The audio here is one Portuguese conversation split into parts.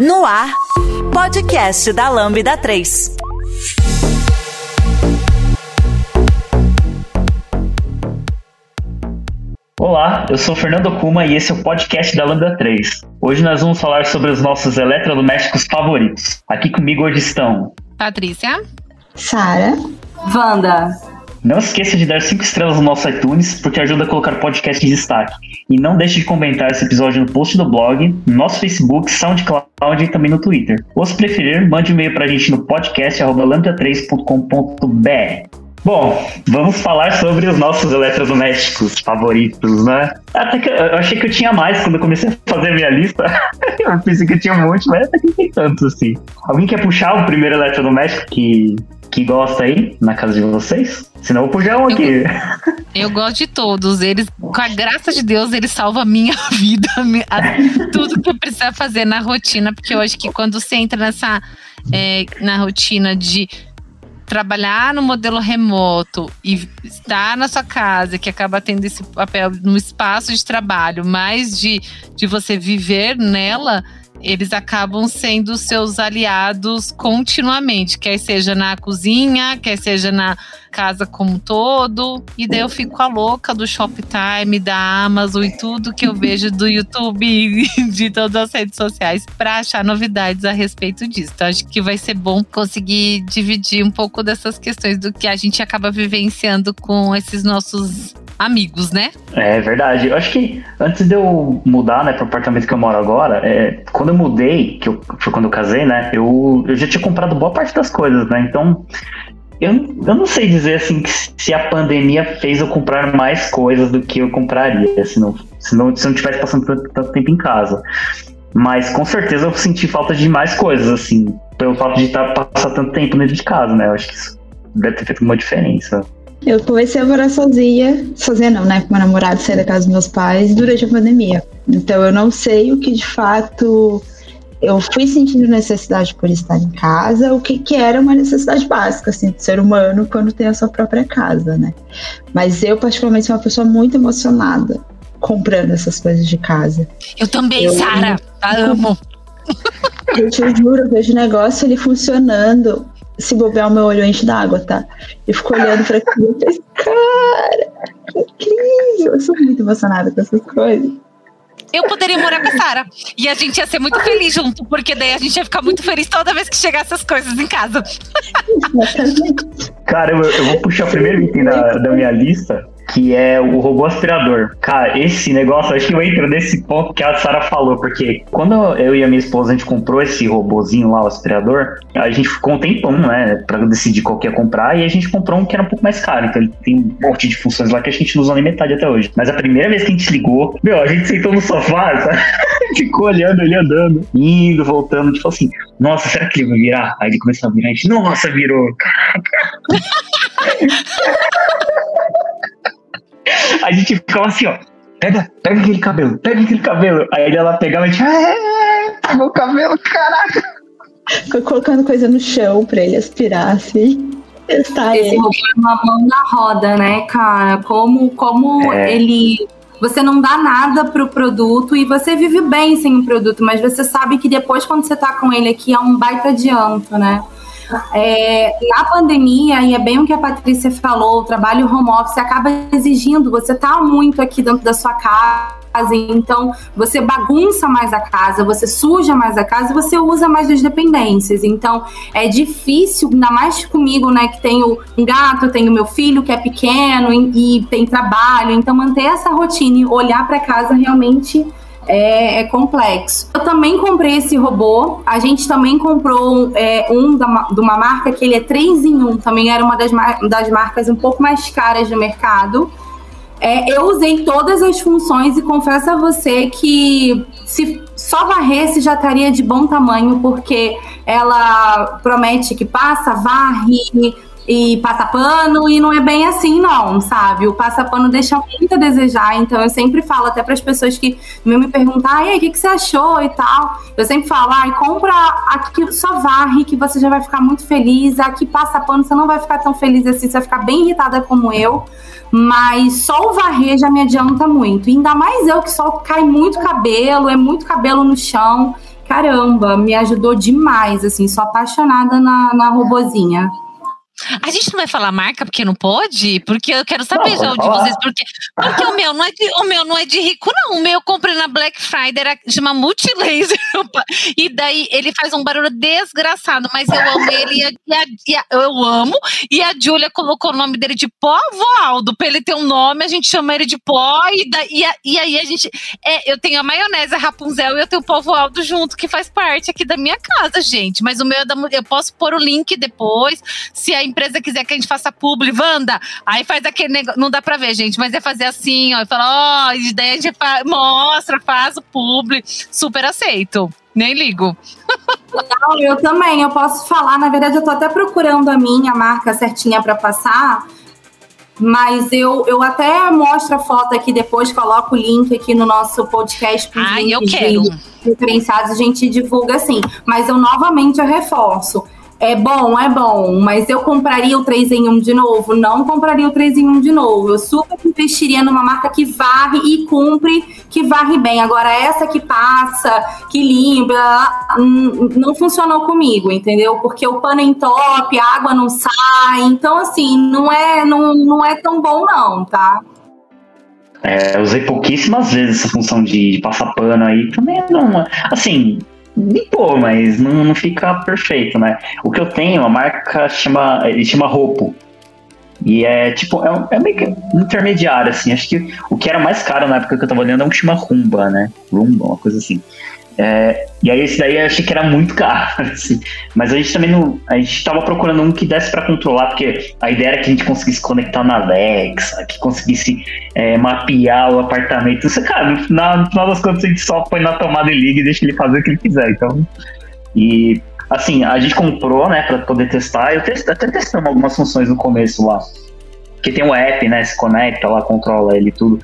No ar, podcast da Lambda 3. Olá, eu sou Fernando Kuma e esse é o podcast da Lambda 3. Hoje nós vamos falar sobre os nossos eletrodomésticos favoritos. Aqui comigo hoje estão Patrícia, Sara, Wanda. Não esqueça de dar 5 estrelas no nosso iTunes, porque ajuda a colocar podcast em destaque. E não deixe de comentar esse episódio no post do blog, no nosso Facebook, SoundCloud e também no Twitter. Ou se preferir, mande um e-mail pra gente no podcast lambda3.com.br. Bom, vamos falar sobre os nossos eletrodomésticos favoritos, né? Até que eu achei que eu tinha mais quando eu comecei a fazer a minha lista. eu pensei que eu tinha um monte, mas até que não tem tanto assim. Alguém quer puxar o primeiro eletrodoméstico que, que gosta aí na casa de vocês? Senão eu vou um aqui. Eu, eu gosto de todos. Eles, com a graça de Deus, eles salvam a minha vida, a, tudo que eu preciso fazer na rotina, porque eu acho que quando você entra nessa é, na rotina de trabalhar no modelo remoto e estar na sua casa, que acaba tendo esse papel no espaço de trabalho, mais de, de você viver nela, eles acabam sendo seus aliados continuamente, quer seja na cozinha, quer seja na casa como um todo. E daí eu fico a louca do Shoptime, da Amazon e tudo que eu vejo do YouTube de todas as redes sociais para achar novidades a respeito disso. Então acho que vai ser bom conseguir dividir um pouco dessas questões do que a gente acaba vivenciando com esses nossos amigos, né? É verdade. Eu acho que antes de eu mudar, né, pro apartamento que eu moro agora, é, quando eu mudei, que eu, foi quando eu casei, né, eu, eu já tinha comprado boa parte das coisas, né, então eu, eu não sei dizer assim se a pandemia fez eu comprar mais coisas do que eu compraria, se não, se não, se não tivesse passando tanto, tanto tempo em casa. Mas com certeza eu senti falta de mais coisas, assim, pelo fato de estar passar tanto tempo dentro de casa, né? Eu acho que isso deve ter feito uma diferença. Eu comecei a morar sozinha, sozinha não, né? Com meu namorado sair da casa dos meus pais durante a pandemia. Então eu não sei o que de fato eu fui sentindo necessidade por estar em casa, o que, que era uma necessidade básica, assim, do ser humano quando tem a sua própria casa, né? Mas eu, particularmente, sou uma pessoa muito emocionada comprando essas coisas de casa. Eu também, eu, Sara, amo. Eu te juro, eu vejo o negócio ele funcionando. Se bobear, o meu olho enche d'água, tá? Eu fico olhando pra aquilo e penso, cara, que incrível! Eu sou muito emocionada com essas coisas eu poderia morar com a Sara. E a gente ia ser muito feliz junto, porque daí a gente ia ficar muito feliz toda vez que chegasse as coisas em casa. Cara, eu, eu vou puxar o primeiro item da, da minha lista, que é o robô aspirador. Cara, esse negócio, acho que eu entro nesse ponto que a Sara falou, porque quando eu e a minha esposa a gente comprou esse robozinho lá, o aspirador, a gente ficou um tempão, né, pra decidir qual que ia comprar, e a gente comprou um que era um pouco mais caro, então ele tem um monte de funções lá que a gente não usa nem metade até hoje. Mas a primeira vez que a gente ligou, meu, a gente sentou no sofá, sabe? ficou olhando ele andando, indo, voltando, tipo assim, nossa, será que ele vai virar? Aí ele começou a virar, a gente, nossa, virou, caraca. a gente ficava assim, ó. Pega, pega aquele cabelo, pega aquele cabelo. Aí ela pegava e a gente, pegou o cabelo, caraca. Ficou colocando coisa no chão pra ele aspirar, assim. Testar Esse é uma mão na roda, né, cara? Como, como é. ele. Você não dá nada pro produto e você vive bem sem o produto, mas você sabe que depois, quando você tá com ele aqui, é um baita adianto, né? É, na pandemia, e é bem o que a Patrícia falou, o trabalho home office acaba exigindo, você tá muito aqui dentro da sua casa, então você bagunça mais a casa, você suja mais a casa, você usa mais as dependências. Então é difícil, ainda mais comigo, né, que tenho um gato, tenho meu filho que é pequeno e, e tem trabalho, então manter essa rotina e olhar para casa realmente é, é, complexo. Eu também comprei esse robô. A gente também comprou é, um da, de uma marca que ele é 3 em 1. Também era uma das, das marcas um pouco mais caras do mercado. É, eu usei todas as funções e confesso a você que se só varresse já estaria de bom tamanho, porque ela promete que passa, varre, e passa pano, e não é bem assim, não, sabe? O passa pano deixa muito a desejar, então eu sempre falo até para as pessoas que me perguntam, aí, o que, que você achou e tal? Eu sempre falo, ai, compra aqui só varre, que você já vai ficar muito feliz, aqui passa pano, você não vai ficar tão feliz assim, você vai ficar bem irritada como eu, mas só o varrer já me adianta muito, e ainda mais eu que só cai muito cabelo, é muito cabelo no chão, caramba, me ajudou demais, assim, sou apaixonada na, na robozinha. A gente não vai falar marca porque não pode? Porque eu quero saber já de vocês. Porque, porque o, meu não é de, o meu não é de rico, não. O meu eu comprei na Black Friday, era, chama Multilaser. E daí ele faz um barulho desgraçado, mas eu amo ele e, a, e, a, e a, eu amo. E a Julia colocou o nome dele de Pó Aldo, pra ele ter um nome, a gente chama ele de Pó. E, da, e, aí a gente. É, eu tenho a maionese, a Rapunzel e eu tenho o Pó Aldo junto, que faz parte aqui da minha casa, gente. Mas o meu é da Eu posso pôr o link depois, se a empresa quiser que a gente faça publi, Wanda, aí faz aquele negócio. Não dá pra ver, gente, mas é fazer assim, ó. E fala, ó, oh, daí a gente faz, mostra, faz o publi. Super aceito. Nem ligo. Não, eu também. Eu posso falar. Na verdade, eu tô até procurando a minha marca certinha para passar. Mas eu, eu até mostro a foto aqui depois, coloco o link aqui no nosso podcast. Ai, eu quero. Referenciados, a gente divulga assim. Mas eu novamente eu reforço. É bom, é bom, mas eu compraria o 3 em 1 de novo? Não compraria o 3 em 1 de novo. Eu super investiria numa marca que varre e cumpre, que varre bem. Agora, essa que passa, que limpa, não funcionou comigo, entendeu? Porque o pano entope, a água não sai. Então, assim, não é, não, não é tão bom, não, tá? É, eu usei pouquíssimas vezes essa função de, de passar pano aí. Também não. Assim, limpou, mas não, não fica perfeito, né? O que eu tenho, a marca chama, ele chama Roupo. E é tipo, é, é meio que intermediário, assim. Acho que o que era mais caro na época que eu tava olhando é um que chama Rumba, né? Rumba, uma coisa assim. É, e aí esse daí eu achei que era muito caro, assim. Mas a gente também não. A gente tava procurando um que desse para controlar, porque a ideia era que a gente conseguisse conectar na Alexa, que conseguisse é, mapear o apartamento. Isso, cara, no final, no final das contas a gente só põe na tomada e liga e deixa ele fazer o que ele quiser. Então. E assim, a gente comprou, né, para poder testar. Eu test, até testamos algumas funções no começo lá. Que tem um app, né? Se conecta lá, controla ele tudo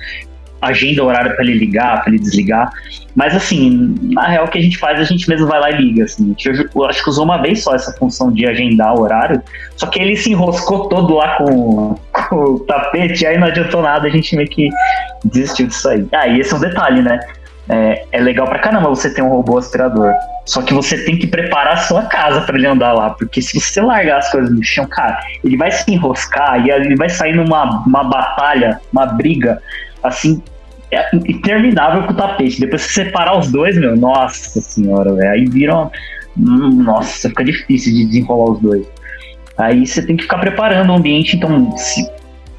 agenda horário para ele ligar, para ele desligar. Mas assim, na real o que a gente faz, a gente mesmo vai lá e liga. Assim. Eu acho que usou uma vez só essa função de agendar horário, só que ele se enroscou todo lá com, com o tapete, aí não adiantou nada, a gente meio que desistiu disso aí. Ah, e esse é um detalhe, né? É, é legal pra caramba você ter um robô aspirador. Só que você tem que preparar a sua casa para ele andar lá, porque se você largar as coisas no chão, cara, ele vai se enroscar e ele vai sair numa uma batalha, uma briga assim, é interminável com o tapete. Depois que separar os dois, meu, nossa senhora, velho. Aí viram. Hum, nossa, fica difícil de desenrolar os dois. Aí você tem que ficar preparando o ambiente. Então, se,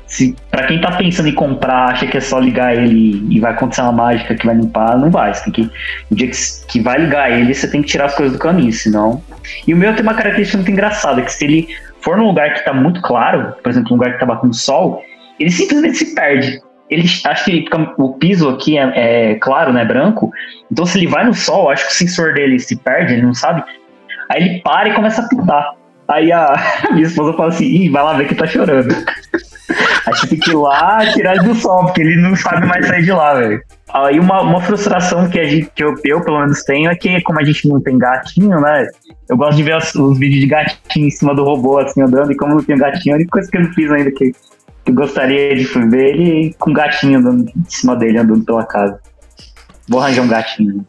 se para quem tá pensando em comprar, acha que é só ligar ele e vai acontecer uma mágica que vai limpar, não vai. Você tem que, no dia que, que vai ligar ele, você tem que tirar as coisas do caminho, senão. E o meu tem uma característica muito engraçada, que se ele for num lugar que tá muito claro, por exemplo, um lugar que tá batendo sol, ele simplesmente se perde ele acho que o piso aqui é, é, claro, né, branco. Então se ele vai no sol, acho que o sensor dele se perde, ele não sabe. Aí ele para e começa a pintar. Aí a minha esposa fala assim, Ih, vai lá ver que tá chorando. Aí você tem que ir lá tirar ele do sol, porque ele não sabe mais sair de lá, velho. Aí uma, uma frustração que, a gente, que eu, eu, pelo menos, tenho é que, como a gente não tem gatinho, né? Eu gosto de ver os, os vídeos de gatinho em cima do robô, assim, andando. E como não tenho gatinho, a única coisa que eu não fiz ainda que gostaria de ver ele com um gatinho andando em cima dele, andando pela casa. Vou arranjar um gatinho.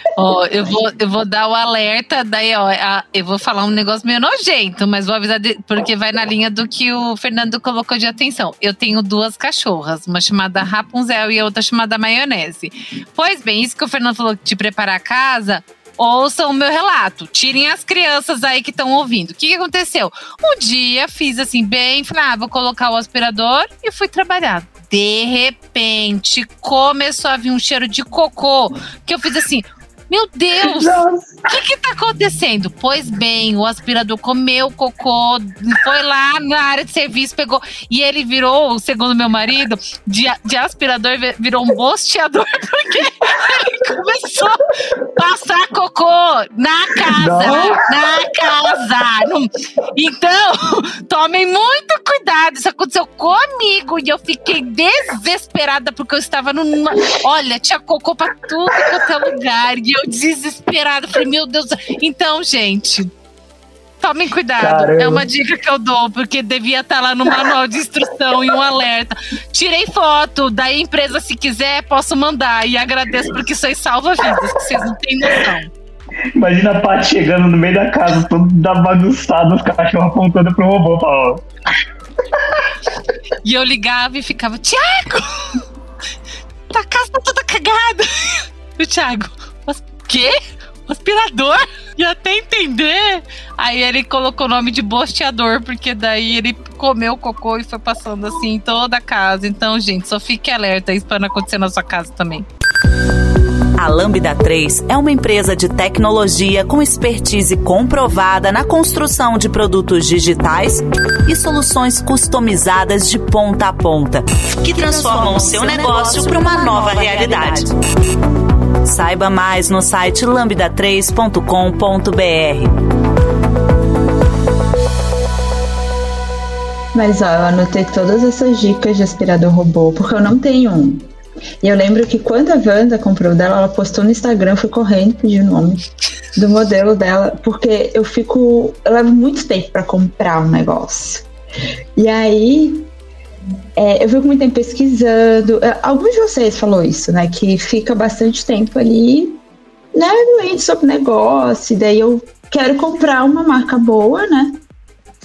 eu vou, eu vou dar o alerta, daí, ó, a, eu vou falar um negócio meio nojento, mas vou avisar, de, porque vai na linha do que o Fernando colocou de atenção. Eu tenho duas cachorras, uma chamada Rapunzel e outra chamada Maionese. Pois bem, isso que o Fernando falou de preparar a casa, ouçam o meu relato. Tirem as crianças aí que estão ouvindo. O que, que, aconteceu? Um dia fiz assim, bem, falei, ah, vou colocar o aspirador e fui trabalhar. De repente, começou a vir um cheiro de cocô. Que eu fiz assim, meu Deus! O que que tá acontecendo? Pois bem, o aspirador comeu cocô, foi lá na área de serviço, pegou. E ele virou, segundo meu marido, de, de aspirador, virou um bosteador, porque ele começou a passar cocô na casa. Não. Na casa. Então, tomem muito cuidado. Isso aconteceu comigo e eu fiquei desesperada porque eu estava numa. Olha, tinha cocô pra tudo quanto é lugar. E eu desesperada. Falei, meu Deus. Então, gente, Tomem cuidado. Caramba. É uma dica que eu dou, porque devia estar tá lá no manual de instrução e um alerta. Tirei foto, da empresa, se quiser, posso mandar. E agradeço porque vocês salva vidas, que vocês não têm noção. Imagina a Paty chegando no meio da casa, todo da bagunçado, os cachorros apontando pro robô, falando. E eu ligava e ficava, Tiago! A casa tá toda cagada! E o Thiago, o quê? aspirador? E até entender. Aí ele colocou o nome de bosteador, porque daí ele comeu o cocô e foi passando assim em toda a casa. Então, gente, só fique alerta, isso não acontecer na sua casa também. A Lambda 3 é uma empresa de tecnologia com expertise comprovada na construção de produtos digitais e soluções customizadas de ponta a ponta, que transformam o seu negócio para uma nova realidade. Saiba mais no site lambda3.com.br. Mas ó, eu anotei todas essas dicas de aspirador robô, porque eu não tenho um. E eu lembro que quando a Wanda comprou dela, ela postou no Instagram, fui correndo pedir o nome do modelo dela, porque eu fico. Eu levo muito tempo para comprar um negócio. E aí é, eu fico muito tempo pesquisando. É, alguns de vocês falou isso, né? Que fica bastante tempo ali, né? Lendo sobre negócio. E daí eu quero comprar uma marca boa, né?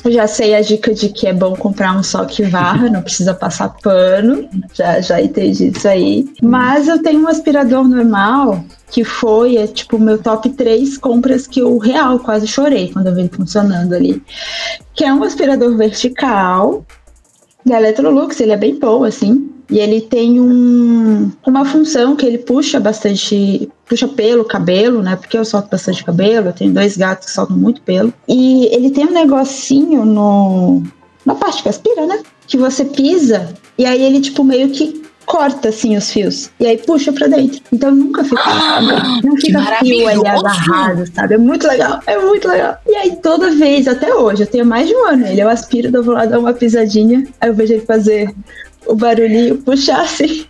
Eu já sei a dica de que é bom comprar um só que varra, não precisa passar pano. Já, já entendi isso aí. Mas eu tenho um aspirador normal que foi, é, tipo, meu top 3 compras que eu real quase chorei quando eu vi funcionando ali. Que é um aspirador vertical, da Electrolux, ele é bem bom, assim. E ele tem um, uma função que ele puxa bastante, puxa pelo, cabelo, né? Porque eu solto bastante cabelo, eu tenho dois gatos que soltam muito pelo. E ele tem um negocinho no, na parte que aspira, né? Que você pisa e aí ele, tipo, meio que corta assim os fios e aí puxa para dentro. Então nunca fica, ah, não fica fio ali agarrado, sabe? É muito legal, é muito legal. E aí toda vez, até hoje, eu tenho mais de um ano ele, eu aspiro, eu vou lá dar uma pisadinha, aí eu vejo ele fazer o barulhinho, puxar assim.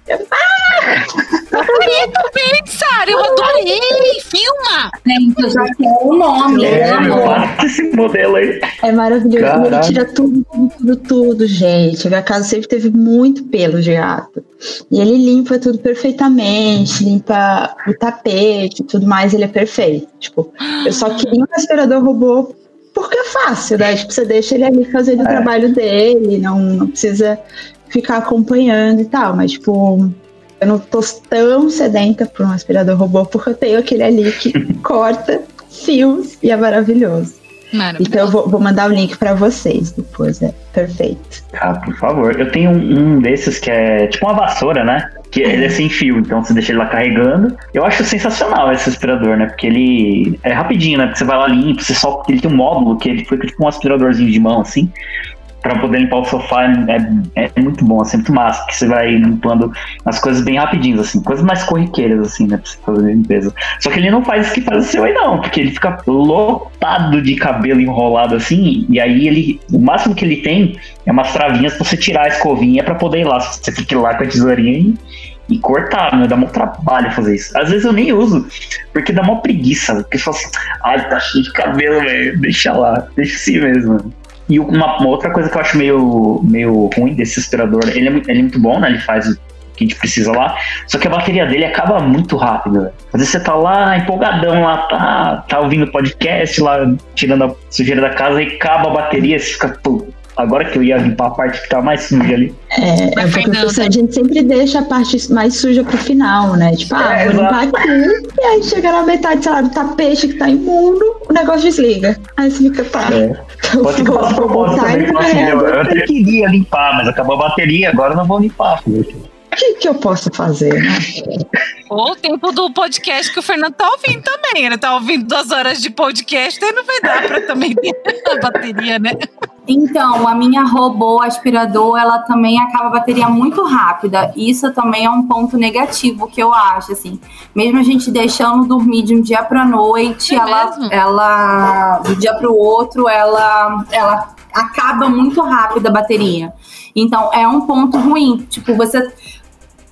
Adorei também, Sara, eu adorei! Filma! Gente, eu já quero o nome. É, é esse modelo aí. É maravilhoso. Caraca. Ele tira tudo, tudo, tudo, gente. Minha casa sempre teve muito pelo de gato. E ele limpa tudo perfeitamente, limpa o tapete e tudo mais, ele é perfeito. Tipo, eu só queria um aspirador robô porque é fácil, né? Tipo, você deixa ele ali fazendo é. o trabalho dele, não, não precisa ficar acompanhando e tal, mas tipo, eu não tô tão sedenta por um aspirador robô porque eu tenho aquele ali que corta fios e é maravilhoso. Então eu vou, vou mandar o link para vocês depois, é perfeito. Ah, por favor. Eu tenho um, um desses que é tipo uma vassoura, né? que ele é sem fio, então você deixa ele lá carregando. Eu acho sensacional esse aspirador, né? Porque ele é rapidinho, né? Porque você vai lá limpa, você só ele tem um módulo que ele foi tipo um aspiradorzinho de mão assim para poder limpar o sofá é, é, muito bom, assim, muito massa, que você vai limpando as coisas bem rapidinho, assim, coisas mais corriqueiras, assim, né, pra você fazer limpeza. Só que ele não faz isso que faz o seu aí, não, porque ele fica lotado de cabelo enrolado, assim, e aí ele, o máximo que ele tem é umas travinhas pra você tirar a escovinha para poder ir lá, você ir lá com a tesourinha e, e cortar, né? Dá muito trabalho fazer isso. Às vezes eu nem uso, porque dá uma preguiça. Porque só assim, ai, tá cheio de cabelo, velho. Deixa lá, deixa assim mesmo. E uma, uma, outra coisa que eu acho meio, meio ruim desse aspirador, ele é, ele é muito bom, né? Ele faz o que a gente precisa lá, só que a bateria dele acaba muito rápido. Às vezes você tá lá empolgadão lá, tá, tá ouvindo podcast lá, tirando a sujeira da casa e acaba a bateria, você fica, pô, agora que eu ia limpar a parte que tá mais suja ali. É, é porque a gente sempre deixa a parte mais suja pro final, né? Tipo, ah, é, vou limpar aqui, e aí chega na metade, sei lá, do tapete que tá imundo, o negócio desliga. Aí você fica, tá. É. Então, Pode ser que faça propósito também, assim, eu, eu até queria limpar, mas acabou a bateria, agora eu não vou limpar. O que, que eu posso fazer, né? Ou o tempo do podcast que o Fernando tá ouvindo também. Ele tá ouvindo duas horas de podcast, aí não vai dar pra também ter a bateria, né? Então, a minha robô aspirador, ela também acaba a bateria muito rápida. Isso também é um ponto negativo que eu acho, assim. Mesmo a gente deixando dormir de um dia para noite, é ela, ela, do dia para o outro, ela, ela acaba muito rápido a bateria. Então, é um ponto ruim. Tipo, você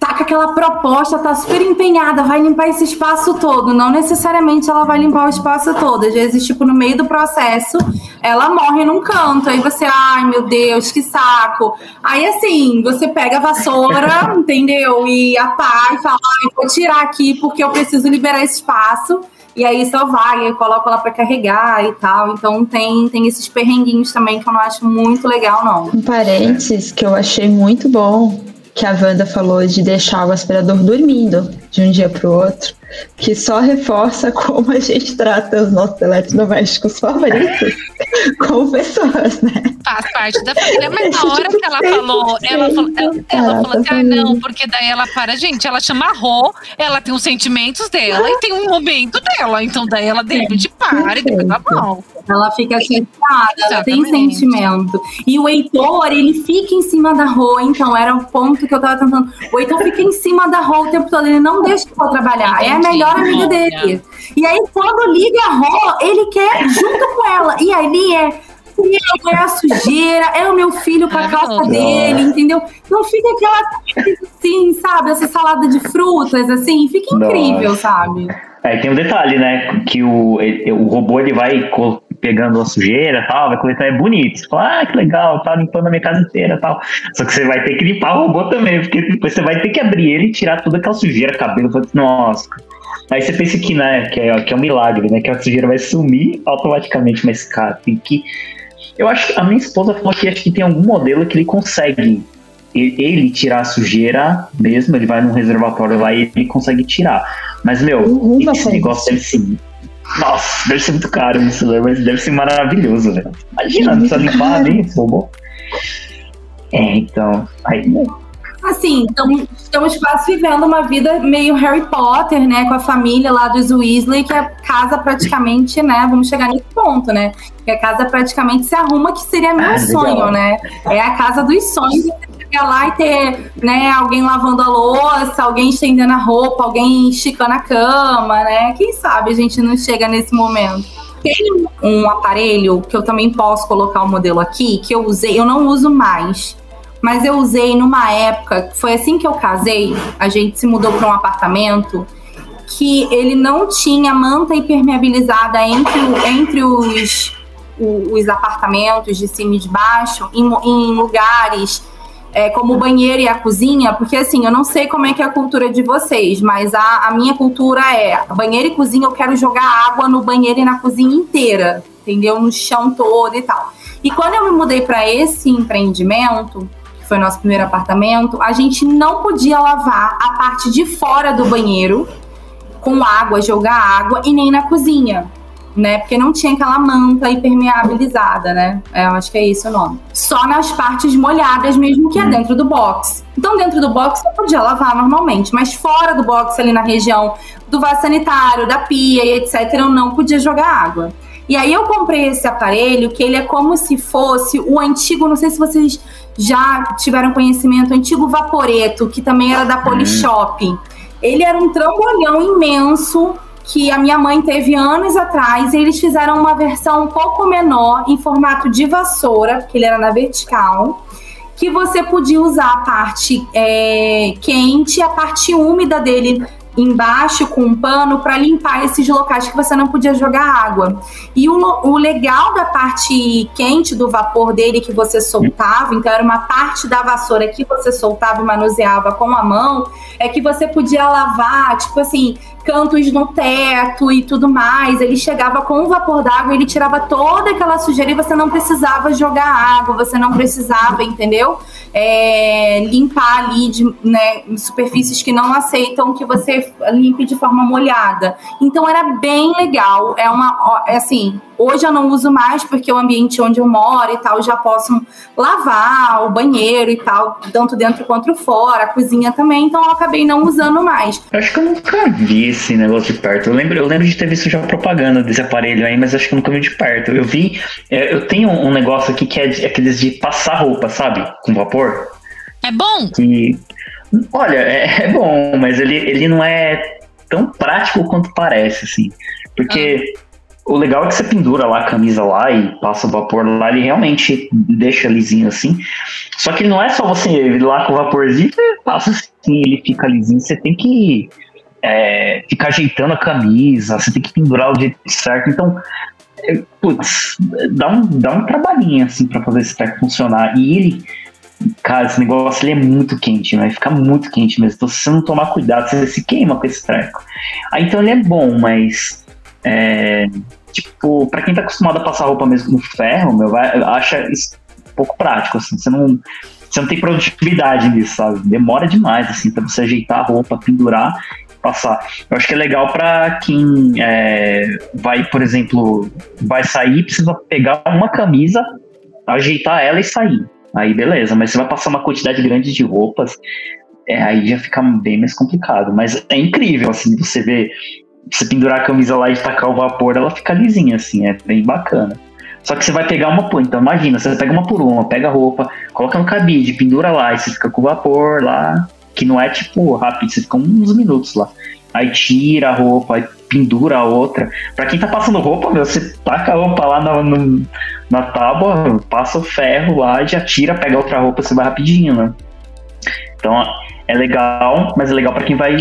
tá com aquela proposta, tá super empenhada, vai limpar esse espaço todo. Não necessariamente ela vai limpar o espaço todo. Às vezes, tipo, no meio do processo, ela morre num canto. Aí você, ai meu Deus, que saco. Aí assim, você pega a vassoura, entendeu? E apaga e fala, ai, vou tirar aqui porque eu preciso liberar esse espaço. E aí só vai, eu coloco ela para carregar e tal. Então tem, tem esses perrenguinhos também que eu não acho muito legal, não. Um parênteses que eu achei muito bom que a Wanda falou de deixar o aspirador dormindo de um dia para o outro, que só reforça como a gente trata os nossos eletrodomésticos favoritos como pessoas, né? Faz parte da família, mas na hora que ela falou, ela falou, ela, ela falou assim, ah, não, porque daí ela para, gente, ela chama a Rô, ela tem os sentimentos dela e tem um momento dela, então daí ela de repente para e depois tá bom. Ela fica chateada, ela tem sentimento. E o Heitor, ele fica em cima da Rô, então era o ponto que eu tava tentando. O Heitor fica em cima da Rô o tempo todo, ele não deixa eu trabalhar, Entendi. é a melhor amiga dele. E aí, quando liga a Rô, ele quer junto com ela. E ali é é a sujeira, é o meu filho com a calça dele, entendeu? Não fica aquela assim, sabe? Essa salada de frutas, assim, fica incrível, Nossa. sabe? Aí tem um detalhe, né? Que o, o robô ele vai pegando a sujeira tal, vai coletar, é bonito. Você fala, ah, que legal, tá limpando a minha casa inteira tal. Só que você vai ter que limpar o robô também, porque depois você vai ter que abrir ele e tirar toda aquela sujeira, cabelo, nossa. Aí você pensa que, né, que é, que é um milagre, né? Que a sujeira vai sumir automaticamente, mas, cara, tem que. Eu acho que a minha esposa falou que acho que tem algum modelo que ele consegue ele tirar a sujeira mesmo, ele vai num reservatório lá e ele consegue tirar. Mas, meu, uhum, esse negócio deve ser. Nossa, deve ser muito caro isso, né? Mas deve ser maravilhoso, velho. Imagina, não precisa limpar ali, robô. É, então. Aí, Assim, estamos, estamos quase vivendo uma vida meio Harry Potter, né? Com a família lá dos Weasley, que a casa praticamente, né? Vamos chegar nesse ponto, né? Que a casa praticamente se arruma, que seria meu ah, sonho, legal. né? É a casa dos sonhos chegar lá e ter né, alguém lavando a louça, alguém estendendo a roupa, alguém esticando a cama, né? Quem sabe a gente não chega nesse momento. Tem um aparelho que eu também posso colocar o um modelo aqui, que eu usei, eu não uso mais, mas eu usei numa época, foi assim que eu casei, a gente se mudou para um apartamento que ele não tinha manta impermeabilizada entre, entre os, os apartamentos de cima e de baixo, em, em lugares é, como o banheiro e a cozinha, porque assim, eu não sei como é que é a cultura de vocês, mas a, a minha cultura é banheiro e cozinha, eu quero jogar água no banheiro e na cozinha inteira, entendeu? No chão todo e tal. E quando eu me mudei para esse empreendimento, que foi nosso primeiro apartamento, a gente não podia lavar a parte de fora do banheiro com água, jogar água e nem na cozinha né? Porque não tinha aquela manta impermeabilizada, né? É, eu acho que é isso o nome. Só nas partes molhadas mesmo, que é dentro do box. Então, dentro do box eu podia lavar normalmente, mas fora do box, ali na região do vaso sanitário, da pia e etc., eu não podia jogar água. E aí eu comprei esse aparelho, que ele é como se fosse o antigo, não sei se vocês já tiveram conhecimento, o antigo Vaporeto, que também era da Polishop. Ele era um trambolhão imenso, que a minha mãe teve anos atrás, e eles fizeram uma versão um pouco menor, em formato de vassoura, porque ele era na vertical, que você podia usar a parte é, quente e a parte úmida dele embaixo com um pano para limpar esses locais que você não podia jogar água. E o, o, legal da parte quente do vapor dele que você soltava, então era uma parte da vassoura que você soltava e manuseava com a mão, é que você podia lavar, tipo assim, cantos no teto e tudo mais. Ele chegava com o vapor d'água, ele tirava toda aquela sujeira e você não precisava jogar água, você não precisava, entendeu? É, limpar ali de né, superfícies que não aceitam que você limpe de forma molhada. Então era bem legal. É uma, é assim, Hoje eu não uso mais porque o ambiente onde eu moro e tal já posso lavar o banheiro e tal, tanto dentro quanto fora, a cozinha também, então eu acabei não usando mais. Acho que eu nunca vi esse negócio de perto. Eu lembro, eu lembro de ter visto já propaganda desse aparelho aí, mas acho que eu nunca vi de perto. Eu vi, é, eu tenho um negócio aqui que é de, aqueles de passar roupa, sabe? Com vapor. É bom? Que, olha, é, é bom, mas ele, ele não é tão prático quanto parece, assim. Porque. Ah o legal é que você pendura lá a camisa lá e passa o vapor lá, ele realmente deixa lisinho assim. Só que não é só você ir lá com o vaporzinho e passa assim, ele fica lisinho. Você tem que é, ficar ajeitando a camisa, você tem que pendurar o jeito certo. Então, é, putz, dá um, dá um trabalhinho assim pra fazer esse treco funcionar. E ele, cara, esse negócio ele é muito quente, vai ficar muito quente mesmo. Então, se você não tomar cuidado, você se queima com esse treco. Aí, então, ele é bom, mas. É, tipo, pra quem tá acostumado a passar roupa mesmo com ferro, meu, vai, acha isso pouco prático, assim. Você não, você não tem produtividade nisso, sabe? Demora demais, assim, pra você ajeitar a roupa, pendurar passar. Eu acho que é legal para quem é, vai, por exemplo, vai sair, precisa pegar uma camisa, ajeitar ela e sair. Aí beleza, mas você vai passar uma quantidade grande de roupas, é, aí já fica bem mais complicado. Mas é incrível, assim, você vê, você pendurar a camisa lá e tacar o vapor, ela fica lisinha, assim, é bem bacana. Só que você vai pegar uma por, então imagina, você pega uma por uma, pega a roupa, coloca no cabide, pendura lá, e você fica com o vapor lá, que não é tipo rápido, você fica uns minutos lá. Aí tira a roupa, aí pendura a outra. Pra quem tá passando roupa, meu, você taca a roupa lá na, no, na tábua, passa o ferro lá, já tira, pega outra roupa, você vai rapidinho, né? Então é legal, mas é legal para quem vai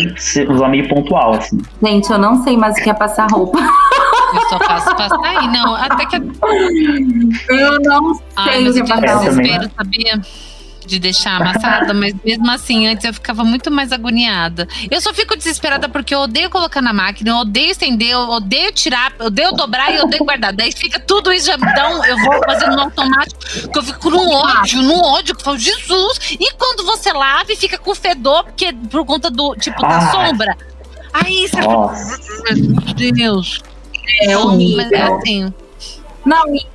usar meio pontual, assim. Gente, eu não sei mais o que é passar roupa. Eu só faço passar aí, não. Até que. Eu não sei Ai, o que é passar roupa. desespero, sabia? De deixar amassada, mas mesmo assim, antes eu ficava muito mais agoniada. Eu só fico desesperada porque eu odeio colocar na máquina, eu odeio estender, eu odeio tirar, eu odeio dobrar e eu odeio guardar. Daí fica tudo isso já um, eu vou fazendo no automático, que eu fico num ódio, num ódio, que eu falo, Jesus! E quando você lava e fica com fedor, porque por conta do, tipo, da Ah. sombra. Aí você Nossa. Meu Deus. É. Mas é assim. Não, e,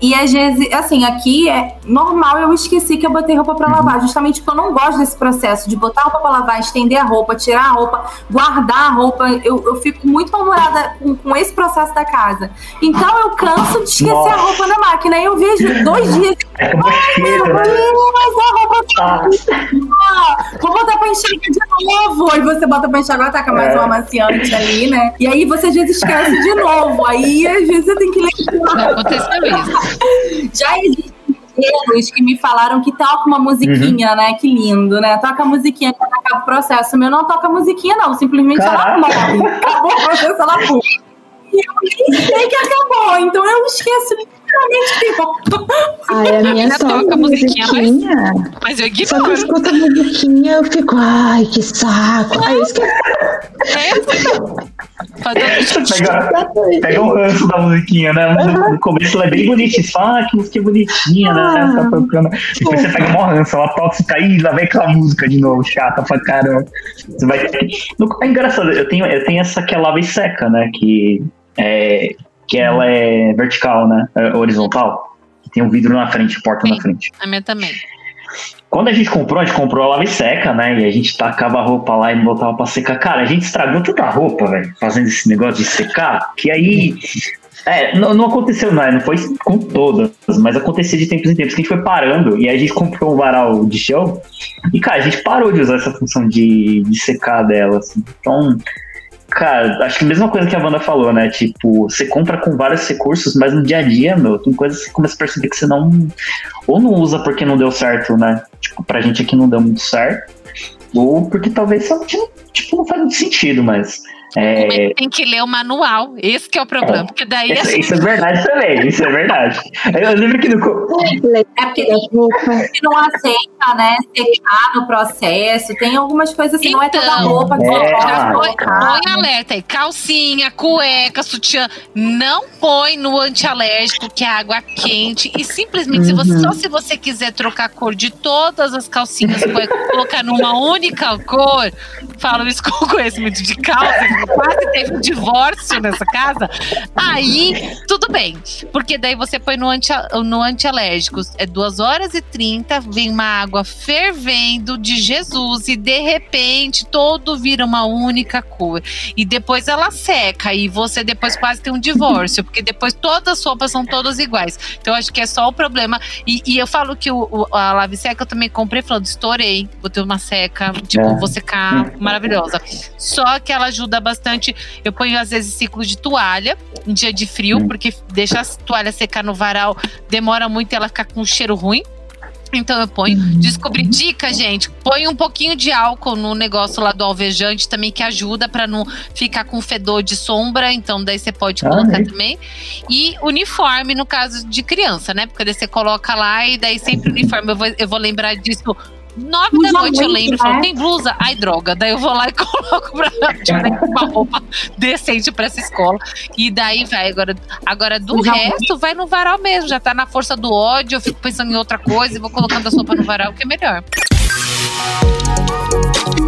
e às vezes, assim, aqui é normal, eu esqueci que eu botei roupa pra lavar, justamente porque eu não gosto desse processo de botar a roupa pra lavar, estender a roupa, tirar a roupa, guardar a roupa. Eu, eu fico muito mal-humorada com, com esse processo da casa. Então eu canso de esquecer Nossa. a roupa na máquina. Aí eu vejo dois dias. É cheiro, né? Mas a roupa tá. Ah, Vou botar pra enxergar de novo. Aí você bota pra enxergar, taca mais É. uma amaciante ali, né? E aí você às vezes esquece de novo. Aí às vezes você tem que lembrar. Aconteceu isso. Já existem modelos que me falaram que toca uma musiquinha, né? Que lindo, né? Toca a musiquinha quando acaba o processo. O meu não toca musiquinha, não. Simplesmente ela morre. Acabou o processo, ela. E eu nem sei que acabou. Então eu esqueço literalmente. Ai, a minha Ainda só toca musiquinha, musiquinha. mas- Mas eu Só que eu escuto a musiquinha eu fico, ai, que saco. Aí eu esqueço. É. Fazendo- pega, pega um ranço da musiquinha, né? No, no começo ela é bem bonitinha. Fala, ah, que música bonitinha, né? Ah. Tá tocando. Depois você pega uma ranço, ela toca e fica, ih, lá vem aquela música de novo, chata pra caramba. Você vai ter... É engraçado, eu tenho, eu tenho essa que é lava e seca, né? Que, é, que ela é vertical, né? É horizontal. Que tem um vidro na frente, porta na Sim. frente. A minha também. Quando a gente comprou, a gente comprou a lava e seca, né? E a gente tacava a roupa lá e botava pra secar. Cara, a gente estragou toda a roupa, velho, fazendo esse negócio de secar. Que aí. É, não, não aconteceu, não, não foi com todas, mas acontecia de tempos em tempos que a gente foi parando e aí a gente comprou um varal de chão e, cara, a gente parou de usar essa função de, de secar dela, assim. Então, cara, acho que a mesma coisa que a Wanda falou, né? Tipo, você compra com vários recursos, mas no dia a dia, meu, tem coisas que você começa a perceber que você não. Ou não usa porque não deu certo, né? Tipo, pra gente aqui não deu muito certo. Ou porque talvez só, tipo, não faz muito sentido, mas. É, Mas tem que ler o manual. Esse que é o problema. Porque daí isso, assim, isso é verdade também, isso é verdade. Eu lembro que no. É porque não aceita, né? Secar no processo. Tem algumas coisas assim, não é toda Então, roupa que é, você põe, alerta aí. Calcinha, cueca, sutiã. Não põe no antialérgico, que é água quente. E simplesmente, se você, Uhum. só se você quiser trocar a cor de todas as calcinhas, colocar numa única cor, falo isso com conhecimento de causa, quase teve um divórcio nessa casa. Aí, tudo bem. Porque daí você põe no, anti, no antialérgico. É 2 horas e 30, vem uma água fervendo de Jesus e de repente todo vira uma única cor. E depois ela seca e você depois quase tem um divórcio, porque depois todas as roupas são todas iguais. Então acho que é só o problema. E, e eu falo que o, o- a lave seca eu também comprei falando, estourei, vou ter uma seca, tipo, É. vou secar, maravilhosa. Só que ela ajuda bastante. Eu ponho às vezes ciclo de toalha em dia de frio, porque deixa a toalha secar no varal demora muito e ela fica com um cheiro ruim. Então eu ponho. Descobri dica, gente. Põe um pouquinho de álcool no negócio lá do alvejante também, que ajuda para não ficar com fedor de sombra. Então, daí você pode ah, colocar é. também. E uniforme, no caso de criança, né? Porque daí você coloca lá e daí sempre uniforme. Eu vou, eu vou lembrar disso Nove da noite eu lembro, né? tem blusa? Ai, droga. Daí eu vou lá e coloco pra tipo, uma roupa decente pra essa escola. E daí vai. Agora, agora do resto, vai no varal mesmo. Já tá na força do ódio, eu fico pensando em outra coisa e vou colocando a sopa no varal, que é melhor.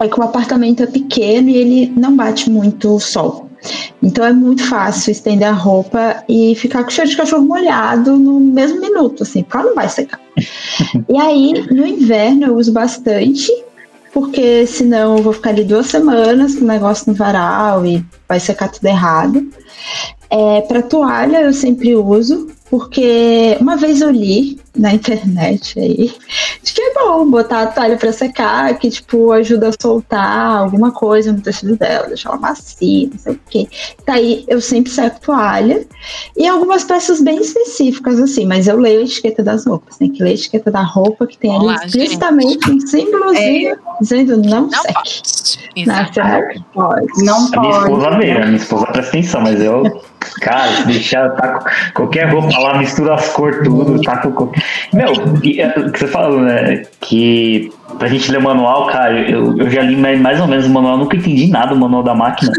é que o apartamento é pequeno e ele não bate muito o sol. Então é muito fácil estender a roupa e ficar com cheiro de cachorro molhado no mesmo minuto, assim, porque ela não vai secar. e aí, no inverno, eu uso bastante, porque senão eu vou ficar ali duas semanas com o negócio no varal e vai secar tudo errado. É, para toalha, eu sempre uso, porque uma vez eu li na internet aí de que é bom botar a toalha para secar, que tipo ajuda a soltar alguma coisa no tecido dela, deixar ela macia, não sei o quê. Daí eu sempre seco toalha e algumas peças bem específicas assim, mas eu leio a etiqueta das roupas, tem que ler a etiqueta da roupa que tem Olá, ali explicitamente um símbolozinho é. dizendo não, não seque. Não, não pode. Não pode. A minha esposa a minha esposa presta atenção, mas eu Cara, se deixar, tá qualquer roupa lá, mistura as cores tudo, tá com. Meu, é, o que você falou, né? Que pra gente ler o manual, cara, eu, eu já li mais ou menos o manual, nunca entendi nada do manual da máquina.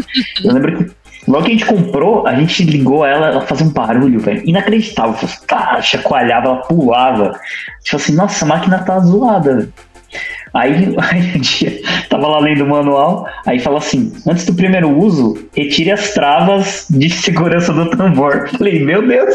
Eu lembro que logo que a gente comprou, a gente ligou ela, ela fazia um barulho, velho, inacreditável. Tá, chacoalhava, ela pulava. Tipo assim, nossa, a máquina tá zoada. Aí, aí um dia, tava lá lendo o manual, aí fala assim: antes do primeiro uso, retire as travas de segurança do tambor. Falei, meu Deus,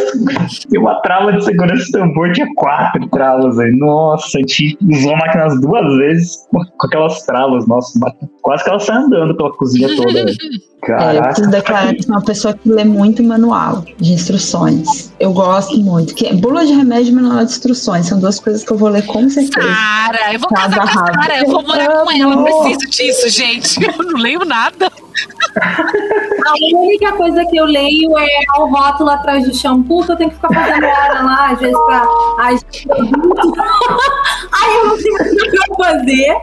tem uma trava de segurança do tambor, tinha quatro travas aí. Nossa, a gente usou a máquina as duas vezes com aquelas travas, nossa, quase que ela sai andando pela cozinha toda. Caraca. É, eu preciso declarar que sou uma pessoa que lê muito manual de instruções. Eu gosto muito. Que, bula de remédio e manual de instruções são duas coisas que eu vou ler com certeza. Sara, eu vou casar com a Sara, eu vou morar com ela, eu preciso disso, gente. Eu não leio nada. A única coisa que eu leio é o rótulo atrás do shampoo, que eu tenho que ficar fazendo hora lá, às vezes, pra. Aí eu não tenho o que fazer.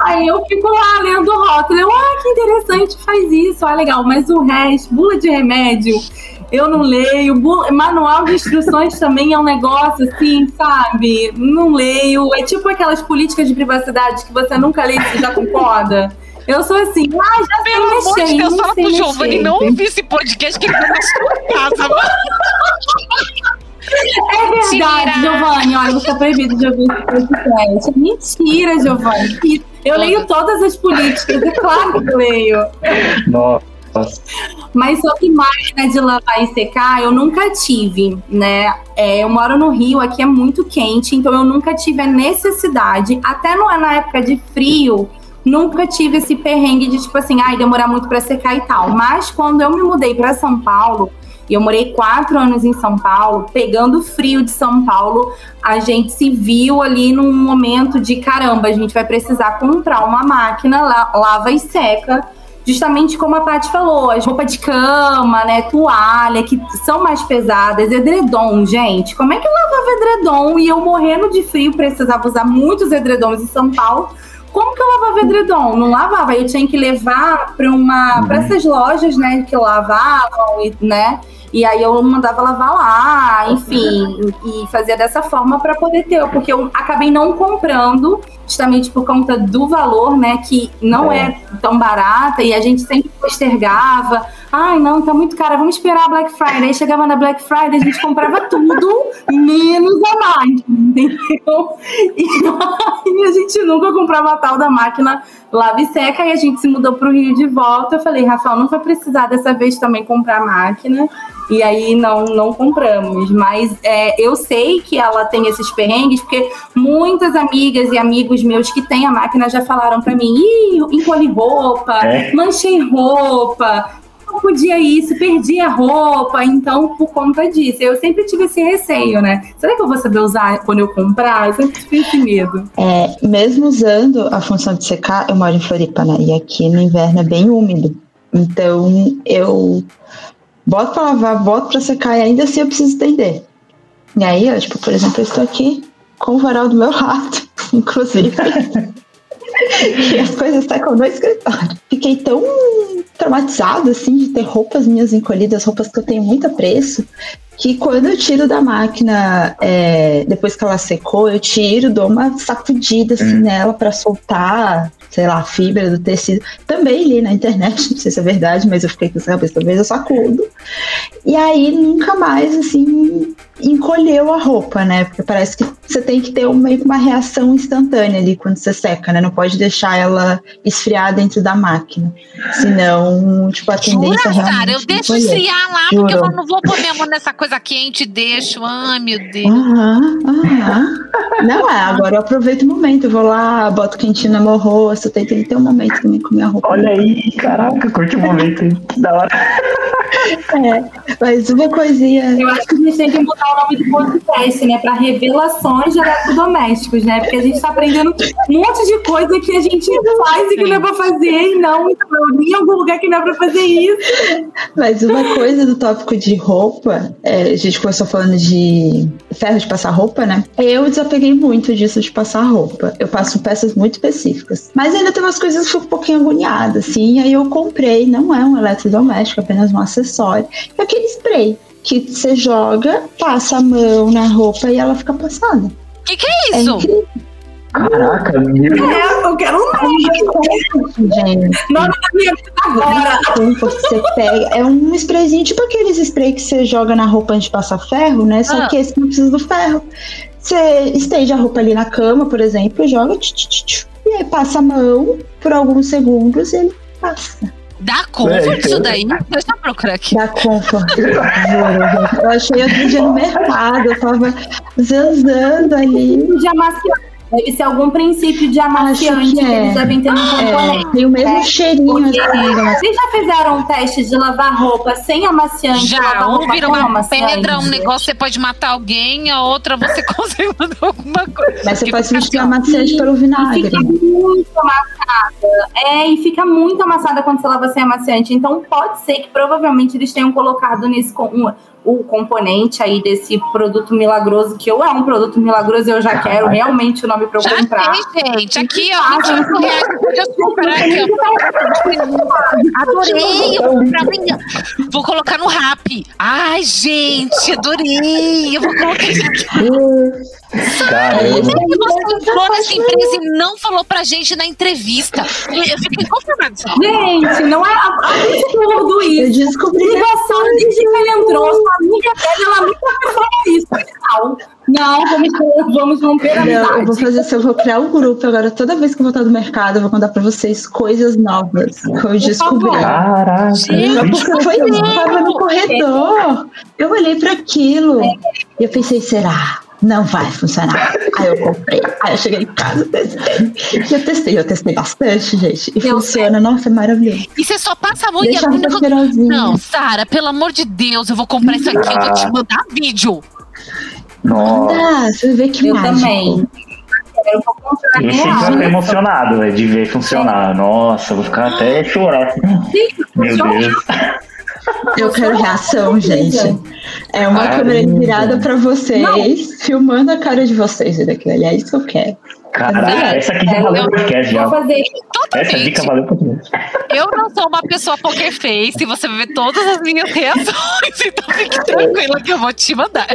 Aí eu fico lá lendo o rótulo. Eu, ah, que interessante, faz isso, ah, legal. Mas o resto, bula de remédio, eu não leio. Manual de instruções também é um negócio assim, sabe? Não leio. É tipo aquelas políticas de privacidade que você nunca lê e já concorda. Eu sou assim, ah, já Pelo amor mexer, de Deus, fala pro Giovanni não ouvir esse podcast que ele tá na sua casa, É verdade, Giovanni. Olha, você tá proibido de ouvir esse podcast. Mentira, Giovanni. Eu leio todas as políticas, é claro que eu leio. Nossa. Mas sobre máquina de lavar e secar, eu nunca tive, né? É, eu moro no Rio, aqui é muito quente, então eu nunca tive a necessidade, até na época de frio, nunca tive esse perrengue de tipo assim, ai, demorar muito para secar e tal. Mas quando eu me mudei para São Paulo, e eu morei quatro anos em São Paulo, pegando frio de São Paulo, a gente se viu ali num momento de caramba, a gente vai precisar comprar uma máquina lava e seca justamente como a Paty falou, as roupas de cama, né, toalha, que são mais pesadas, edredom, gente. Como é que eu lavava edredom e eu morrendo de frio precisava usar muitos edredons em São Paulo? Como que eu lavava edredom? Não lavava, eu tinha que levar para uma, para uhum. essas lojas, né, que lavavam e, né? E aí eu mandava lavar lá, enfim, e fazia dessa forma para poder ter, porque eu acabei não comprando, justamente por conta do valor, né, que não é, é tão barata e a gente sempre postergava. Ai, não, tá muito cara, vamos esperar a Black Friday. Aí chegava na Black Friday, a gente comprava tudo, menos a máquina, entendeu? E a gente nunca comprava a tal da máquina lava e seca, e a gente se mudou pro Rio de volta. Eu falei, Rafael, não vai precisar dessa vez também comprar máquina. E aí não, não compramos. Mas é, eu sei que ela tem esses perrengues, porque muitas amigas e amigos meus que têm a máquina já falaram para mim: ih, encolhi roupa, é. manchei roupa, não podia isso, perdi a roupa, então por conta disso. Eu sempre tive esse receio, né? Será que eu vou saber usar quando eu comprar? Eu sempre tive esse medo. É, mesmo usando a função de secar, eu moro em Floripa, né? E aqui no inverno é bem úmido. Então eu boto pra lavar, boto pra secar e ainda assim eu preciso estender. E aí, ó, tipo, por exemplo, eu estou aqui com o varal do meu rato, inclusive. e as coisas secam no escritório. Fiquei tão traumatizada, assim, de ter roupas minhas encolhidas, roupas que eu tenho muito apreço, que quando eu tiro da máquina, é, depois que ela secou, eu tiro, dou uma sacudida assim hum. nela para soltar, sei lá, a fibra do tecido. Também li na internet, não sei se é verdade, mas eu fiquei com essa cabeça, talvez eu sacudo. E aí nunca mais, assim, encolheu a roupa, né? Porque parece que você tem que ter meio que uma reação instantânea ali quando você seca, né? Não pode deixar ela esfriar dentro da máquina. Senão, tipo, a tendência Jura, cara, eu deixo esfriar lá, Juro. porque eu não vou pôr minha mão nessa coisa quente, deixo. Ai, meu Deus. Aham, aham. Não, é, agora eu aproveito o momento, eu vou lá, boto quentinho no meu rosto, tem que ter um momento também com minha roupa. Olha aí, caraca, curte o momento, que da hora. É, mas uma coisinha. Eu acho que a gente tem que mudar o nome do podcast, né? Para revelações de eletrodomésticos, né? Porque a gente está aprendendo um monte de coisa que a gente faz e que não é para fazer, e não, então em algum lugar que não é para fazer isso. Mas uma coisa do tópico de roupa, é, a gente começou falando de ferro de passar roupa, né? Eu desapeguei muito disso de passar roupa. Eu passo peças muito específicas. Mas ainda tem umas coisas que eu fico um pouquinho agoniada, assim. Aí eu comprei, não é um eletrodoméstico, apenas um acessório. É aquele spray que você joga, passa a mão na roupa e ela fica passada. O que, que é isso? É Caraca, meu. É, eu quero um nome. Gente. Nome da minha vida agora. Você pega. É um sprayzinho, tipo aqueles spray que você joga na roupa antes de passar ferro, né? Só ah. que esse não precisa do ferro. Você estende a roupa ali na cama, por exemplo, joga. Tch, tch, tch, e aí passa a mão por alguns segundos e ele passa. Dá comfort isso daí? Deixa eu procurar aqui. Dá comfort. eu achei outro dia no mercado, eu tava zanzando ali. De amaciante Deve ser algum princípio de amaciante que, que é. eles devem ter no é, componente. É, tem o mesmo cheirinho. Assim, vocês já fizeram um teste de lavar roupa sem amaciante? Já, um vira uma amaciante? pedra, um negócio você pode matar alguém, a outra você consegue mandar alguma coisa. Mas você pode substituir amaciante pelo vinagre. E fica muito amassada. É, e fica muito amassada quando você lava sem amaciante. Então pode ser que provavelmente eles tenham colocado nesse o componente aí desse produto milagroso, que eu é um produto milagroso, eu já quero realmente o nome para eu já comprar. Tem, gente. Aqui, ó, 25 reais. Deixa eu comprar aqui, ó. Adorei. Eu vou, amanhã. vou colocar no rap. Ai, gente, adorei. Eu vou colocar isso aqui. Caramba. Você entrou nessa empresa e não falou pra gente na entrevista. Eu fiquei. Gente, não é a, a gente que mudou isso. Eu descobri. Ligação desde que ele entrou. Sua amiga ela nunca falou isso. Não, não, vamos, vamos romper a amizade. Eu vou fazer assim, eu vou criar um grupo agora. Toda vez que eu voltar do mercado, eu vou contar pra vocês coisas novas que eu descobri. Caraca. Porque foi isso, eu tava no corredor. Eu olhei para aquilo e eu pensei, será? Não vai funcionar. Aí eu comprei. Aí eu cheguei em casa, testei. E eu testei, eu testei bastante, gente. E eu funciona, sei. nossa, é maravilhoso. E você só passa a mão e a Não, Sara, pelo amor de Deus, eu vou comprar isso aqui, eu vou te mandar vídeo. Nossa, você vê que eu mágico. também. Esse já emocionado é de ver funcionar. Nossa, vou ficar até chorar. Meu Deus. Eu quero reação, gente. É uma Caramba. câmera virada pra vocês, não. filmando a cara de vocês daquilo ali. É isso que eu quero. Caraca, essa aqui já valeu o podcast já. Fazer. Essa dica valeu o podcast. Eu não sou uma pessoa poker face, você vai ver todas as minhas reações, então fique tranquila que eu vou te mandar.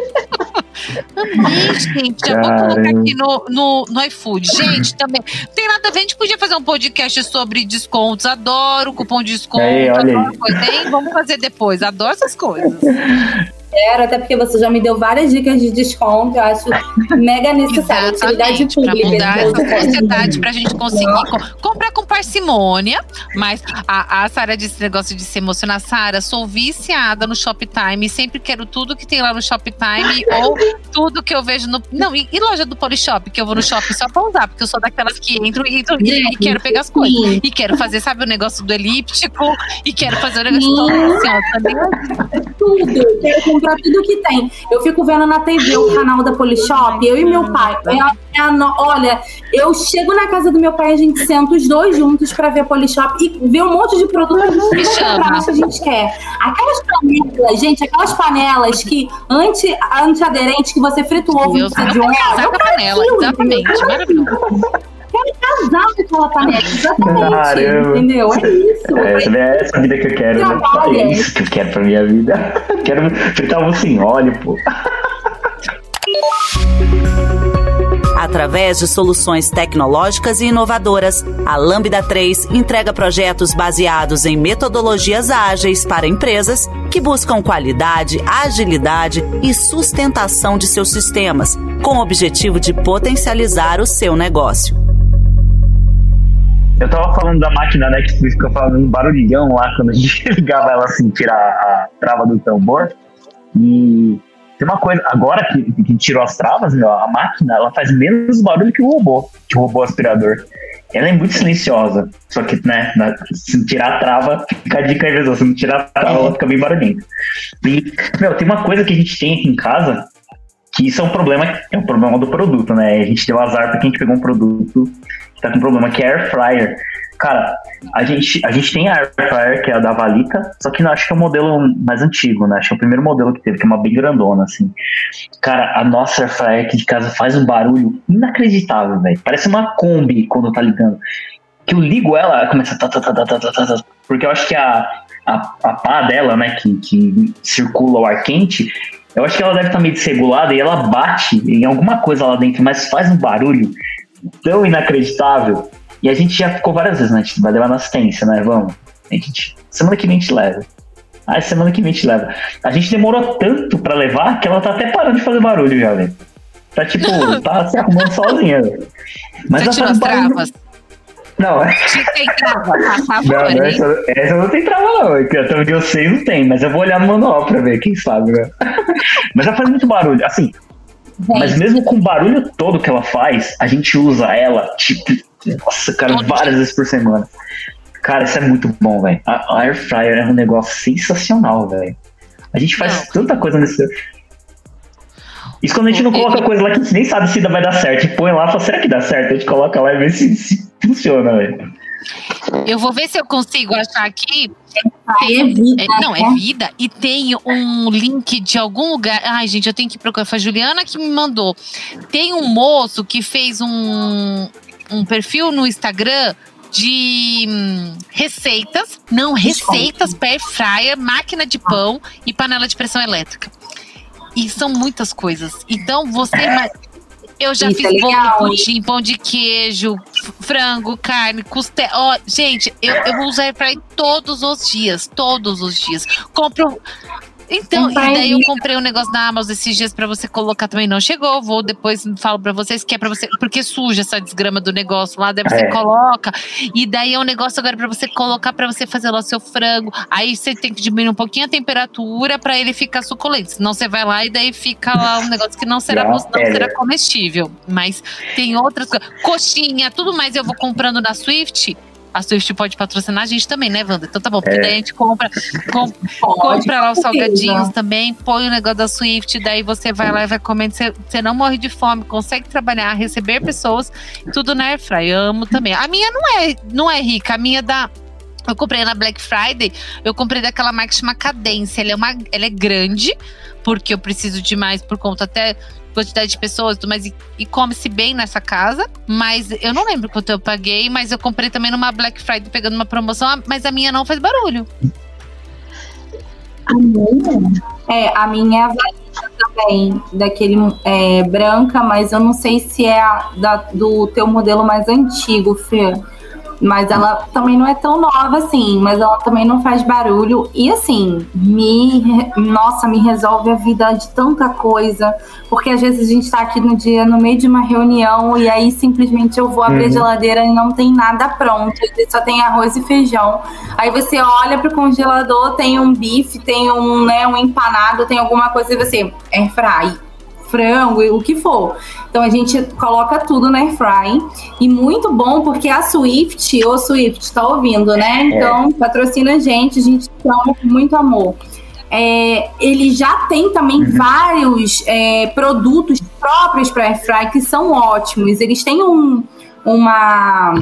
Amei, gente. Já vou colocar aqui no, no, no iFood. Gente, também. Tem nada a ver, a gente podia fazer um podcast sobre descontos. Adoro cupom de desconto. Aí, olha adoro coisa. Tem, vamos fazer depois. Adoro essas coisas quero, até porque você já me deu várias dicas de desconto, eu acho mega necessário. Utilidade pública. Pra mudar essa sociedade pra gente conseguir co comprar com parcimônia. Mas a, a Sara disse negócio de se emocionar. Sara, sou viciada no Shoptime. Sempre quero tudo que tem lá no Shoptime ou tudo que eu vejo no. Não, e, e, loja do Polishop, que eu vou no shopping só pra usar, porque eu sou daquelas que entro e, entro, e, e quero pegar as coisas. E quero fazer, sabe, o negócio do elíptico, e quero fazer o negócio todo assim, ó, também. Tudo. Quero comprar tudo que tem. Eu fico vendo na TV o canal da Polishop, eu e meu pai. É, é no... Olha, eu chego na casa do meu pai, a gente senta os dois juntos pra ver Polishop e ver um monte de produto que a gente quer. Aquelas panelas, gente, aquelas panelas que anti, que você frita o ovo precisa de óleo. panela, exatamente. Maravilhoso quero casar com aquela panela. Exatamente. Caramba. Entendeu? É isso. É, é essa vida que eu quero. Né? É isso que eu quero pra minha vida. quero fritar ovo sem óleo, pô. Através de soluções tecnológicas e inovadoras, a Lambda 3 entrega projetos baseados em metodologias ágeis para empresas que buscam qualidade, agilidade e sustentação de seus sistemas, com o objetivo de potencializar o seu negócio. Eu tava falando da máquina né, que fica um barulhão lá quando a gente ligava ela assim, tirar a trava do tambor. E tem uma coisa, agora que, que tirou as travas, meu, a máquina ela faz menos barulho que o robô, que o robô aspirador. Ela é muito silenciosa, só que, né, se tirar a trava, fica a dica aí, se não tirar a trava, ela fica bem barulhenta. E, meu, tem uma coisa que a gente tem aqui em casa, que isso é um problema, é um problema do produto, né? A gente deu azar porque a gente pegou um produto tá com problema, que é air fryer. Cara, a gente, a gente tem a air fryer, que é a da Valita, só que acho que é o modelo mais antigo, né? Acho que é o primeiro modelo que teve, que é uma bem grandona, assim. Cara, a nossa air fryer aqui de casa faz um barulho inacreditável, velho. Parece uma Kombi quando tá ligando. Que eu ligo ela, ela começa tá, tá, tá, tá, tá, tá, tá, porque eu acho que a, a, a pá dela, né, que, que circula o ar quente, eu acho que ela deve estar meio desregulada e ela bate em alguma coisa lá dentro, mas faz um barulho tão inacreditável. E a gente já ficou várias vezes, né? A gente vai levar na assistência, né? Vamos. A gente, semana que vem a gente leva. Ah, semana que vem a gente leva. A gente demorou tanto pra levar que ela tá até parando de fazer barulho já, velho. Tá tipo, tá se arrumando sozinha, velho. Mas Você ela faz barulho. Não, é. Tem trava, não, não, essa, essa não tem trava, não. Até onde eu sei, não tem. Mas eu vou olhar no manual pra ver, quem sabe, né? Mas ela faz muito barulho. Assim, mas mesmo com o barulho todo que ela faz, a gente usa ela, tipo, nossa, cara, várias vezes por semana. Cara, isso é muito bom, velho. A Air Fryer é um negócio sensacional, velho. A gente faz não. tanta coisa nesse. Isso quando a gente não coloca coisa lá que a gente nem sabe se vai dar certo. Gente põe lá e fala, será que dá certo? A gente coloca lá e vê se, se funciona, velho. Eu vou ver se eu consigo achar aqui. Tem, é vida, é, não, é né? vida. E tem um link de algum lugar. Ai, gente, eu tenho que procurar. Foi a Juliana que me mandou. Tem um moço que fez um, um perfil no Instagram de hum, receitas. Não, receitas para fryer, máquina de pão e panela de pressão elétrica. E são muitas coisas. Então você. Eu já Isso fiz é bolo, pudim, pão de queijo, frango, carne, costela. Oh, gente, eu, eu vou usar para todos os dias, todos os dias. Compro então, e daí eu comprei um negócio da Amazon esses dias para você colocar também. Não chegou, vou depois falo para vocês que é para você. Porque suja essa desgrama do negócio lá, daí você é. coloca. E daí é um negócio agora para você colocar para você fazer lá o seu frango. Aí você tem que diminuir um pouquinho a temperatura para ele ficar suculento. Senão você vai lá e daí fica lá um negócio que não será, não será comestível. Mas tem outras coisas. Coxinha, tudo mais eu vou comprando na Swift a Swift pode patrocinar a gente também, né, Wanda? Então tá bom, porque é. daí a gente compra, com, compra lá os salgadinhos também, põe o negócio da Swift, daí você vai lá e vai comendo, você, você não morre de fome, consegue trabalhar, receber pessoas, tudo na Airfry. Amo também. A minha não é, não é rica, a minha dá. Eu comprei na Black Friday, eu comprei daquela marca que chama Cadência. Ela é, uma, ela é grande, porque eu preciso de mais por conta até quantidade de pessoas, mas e, e come-se bem nessa casa. Mas eu não lembro quanto eu paguei, mas eu comprei também numa Black Friday pegando uma promoção, ah, mas a minha não faz barulho. A minha? É, a minha é a também, daquele é, branca, mas eu não sei se é a, da, do teu modelo mais antigo, Fê. Mas ela também não é tão nova assim, mas ela também não faz barulho. E assim, me. Nossa, me resolve a vida de tanta coisa. Porque às vezes a gente tá aqui no dia, no meio de uma reunião, e aí simplesmente eu vou abrir uhum. a geladeira e não tem nada pronto. Só tem arroz e feijão. Aí você olha pro congelador, tem um bife, tem um, né, um empanado, tem alguma coisa e você. É fry frango, o que for. Então a gente coloca tudo na airfry e muito bom porque a Swift, ou Swift, tá ouvindo, né? É. Então patrocina a gente, a gente ama com muito amor. É, ele já tem também uhum. vários é, produtos próprios para airfry que são ótimos. Eles têm um, uma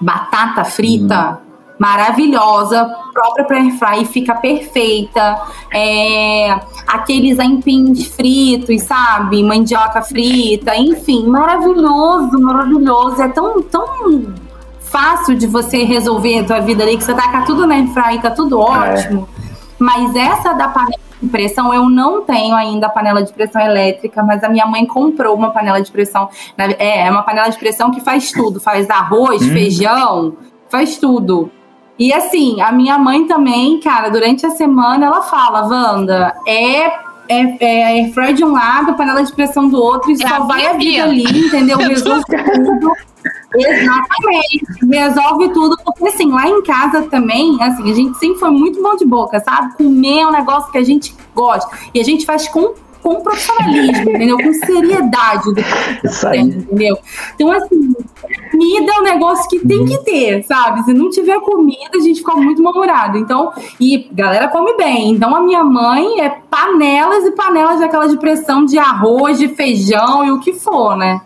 batata frita. Uhum maravilhosa, própria para airfry, fica perfeita. É, aqueles aipins fritos, sabe? Mandioca frita, enfim, maravilhoso, maravilhoso. É tão, tão fácil de você resolver a tua vida ali, que você taca tudo na airfry, tá tudo é. ótimo. É. Mas essa da panela de pressão, eu não tenho ainda panela de pressão elétrica, mas a minha mãe comprou uma panela de pressão. É, é uma panela de pressão que faz tudo, faz arroz, hum. feijão, faz tudo. E assim, a minha mãe também, cara, durante a semana ela fala, Wanda, é é, é airfryer de um lado, panela de pressão do outro, e é só vai a vida ali, entendeu? Resolve tudo. Exatamente. Resolve tudo, porque assim, lá em casa também, assim, a gente sempre foi muito bom de boca, sabe? Comer é um negócio que a gente gosta. E a gente faz com com profissionalismo, entendeu? Com seriedade do que Isso aí. entendeu? Então, assim, comida é um negócio que tem que ter, sabe? Se não tiver comida, a gente fica muito mal-humorado. Então, e galera come bem. Então, a minha mãe é panelas e panelas daquela de pressão de arroz, de feijão e o que for, né?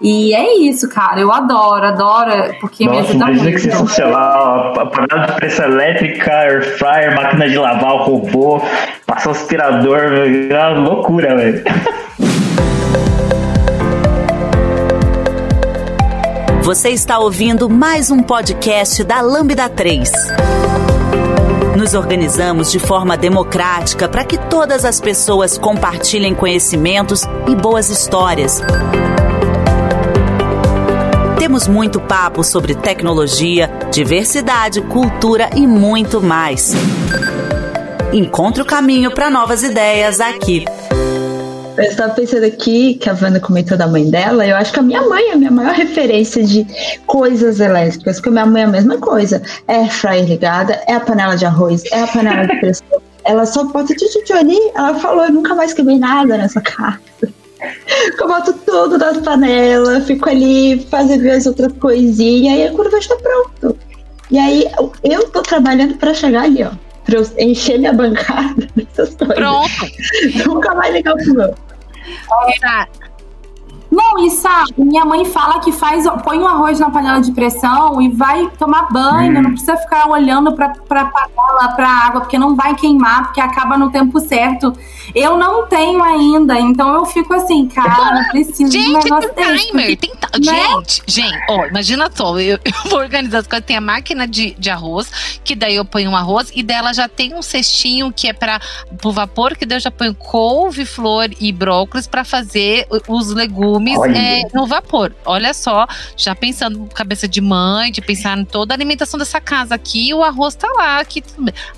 E é isso, cara. Eu adoro, adoro, porque Nossa, me ajuda muito. que sensacional. A panela de pressão elétrica, air fryer, máquina de lavar, o robô, passa o aspirador, é uma loucura, velho. Você está ouvindo mais um podcast da Lambda 3. Nos organizamos de forma democrática para que todas as pessoas compartilhem conhecimentos e boas histórias temos muito papo sobre tecnologia, diversidade, cultura e muito mais. Encontre o caminho para novas ideias aqui. Eu estava pensando aqui que a Wanda comentou da mãe dela. Eu acho que a minha mãe é a minha maior referência de coisas elétricas, porque minha mãe é a mesma coisa. É a fryer ligada, é a panela de arroz, é a panela de pressão. ela só bota tchutchu ali. Ela falou: eu nunca mais queimei nada nessa casa. Eu boto tudo nas panelas, fico ali fazendo as outras coisinhas, e aí quando vai estar pronto. E aí eu tô trabalhando para chegar ali, ó. Pra eu encher minha bancada dessas coisas. Pronto. Nunca mais ligar o fogão. Tá. Não, e sabe, minha mãe fala que faz, põe um arroz na panela de pressão e vai tomar banho, hum. não precisa ficar olhando pra, pra panela, pra água, porque não vai queimar, porque acaba no tempo certo. Eu não tenho ainda, então eu fico assim, cara, preciso gente, de um negócio tem desse. Timer, porque, tem né? Gente, gente, ó, imagina só, eu, eu, vou organizar as coisas, tem a máquina de, de arroz, que daí eu ponho um arroz, e dela já tem um cestinho que é para o vapor, que daí eu já ponho couve, flor e brócolis para fazer os legumes legumes é, no vapor. Olha só, já pensando cabeça de mãe, de pensar em toda a alimentação dessa casa aqui, o arroz tá lá. Aqui,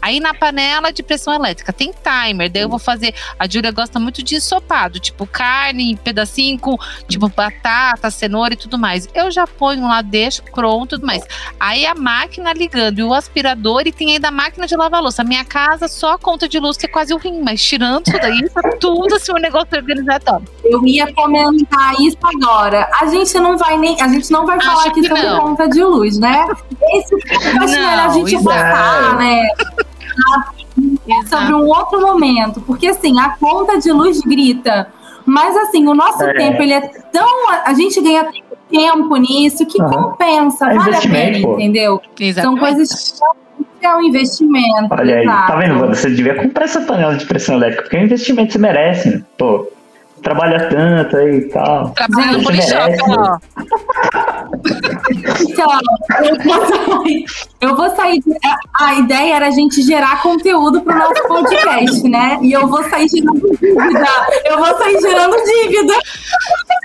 aí na panela de pressão elétrica tem timer, daí eu vou fazer. A Júlia gosta muito de ensopado, tipo carne, pedacinho com tipo batata, cenoura e tudo mais. Eu já ponho lá, deixo pronto tudo mais. Aí a máquina ligando e o aspirador e tem ainda a máquina de lavar louça. A minha casa só a conta de luz que é quase o rim, mas tirando tudo aí, tá tudo assim, o um negócio organizado. Eu ia comentar isso agora. A gente não vai nem. A gente não vai Acho falar aqui sobre não. conta de luz, né? Esse a gente botar, né? É sobre um outro momento. Porque assim, a conta de luz grita. Mas assim, o nosso é. tempo, ele é tão. A gente ganha tempo nisso que uhum. compensa, é vale a pena, entendeu? Exatamente. São coisas que é um investimento. Olha aí, tá vendo? Você devia comprar essa panela de pressão elétrica, porque é um investimento que você merece, pô trabalha tanto aí e tal. Trabalha no polishop, ó. Então, eu vou sair. Eu vou sair a ideia era a gente gerar conteúdo para o nosso podcast, né? E eu vou sair gerando dívida. Eu vou sair gerando dívida.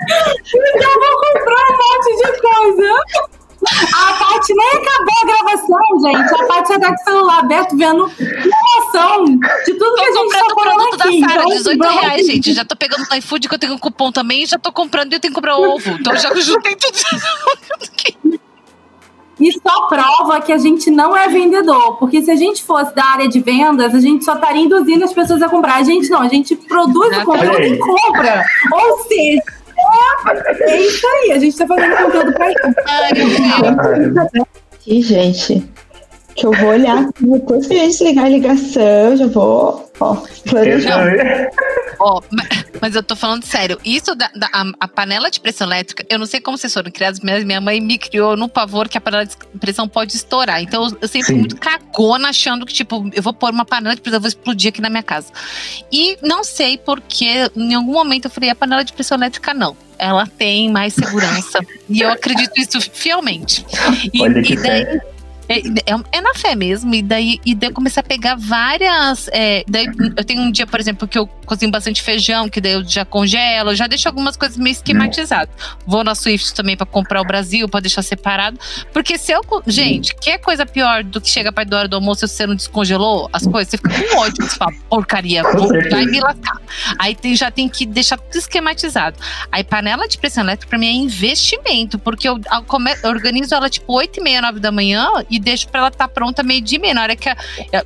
Então eu vou comprar um monte de coisa. A Paty nem acabou a gravação, gente. A Paty já tá com o celular aberto vendo promoção de tudo tô que a gente tá falando produto aqui. da Sara, então, 18 reais, gente. Já tô pegando no iFood que eu tenho um cupom também, já tô comprando e eu tenho que comprar ovo. Então já juntei tudo. E só prova que a gente não é vendedor, porque se a gente fosse da área de vendas, a gente só estaria induzindo as pessoas a comprar. A gente não, a gente produz o conteúdo e compra. Ou seja, é, isso aí, a gente tá fazendo conteúdo pra isso. E, gente, que eu vou olhar, depois que a gente ligar a ligação, eu já vou, ó, mas, mas eu tô falando sério. Isso da, da a, a, panela de pressão elétrica, eu não sei como vocês foram criados, mas minha mãe me criou no pavor que a panela de pressão pode estourar. Então eu sempre fui muito cagona achando que, tipo, eu vou pôr uma panela de pressão, eu vou explodir aqui na minha casa. E não sei porque, em algum momento eu falei, a panela de pressão elétrica não ela tem mais segurança. e eu acredito isso fielmente. E, Olha que e daí, fé. É, é, é, na fé mesmo. E daí, e daí eu comecei a pegar várias. É, daí eu tenho um dia, por exemplo, que eu cozinho bastante feijão, que daí eu já congelo, já deixo algumas coisas meio esquematizadas. Vou na Swift também para comprar o Brasil, para deixar separado. Porque se eu. Gente, que é coisa pior do que chega perto da hora do almoço e você não descongelou as coisas? Você fica com ódio, você fala, porcaria, vou vai me lascar. Aí tem, já tem que deixar tudo esquematizado. Aí panela de pressão elétrica pra mim é investimento, porque eu, eu organizo ela tipo 8 e meia, 9 da manhã e deixo para ela estar tá pronta meio de meia. Na hora que a,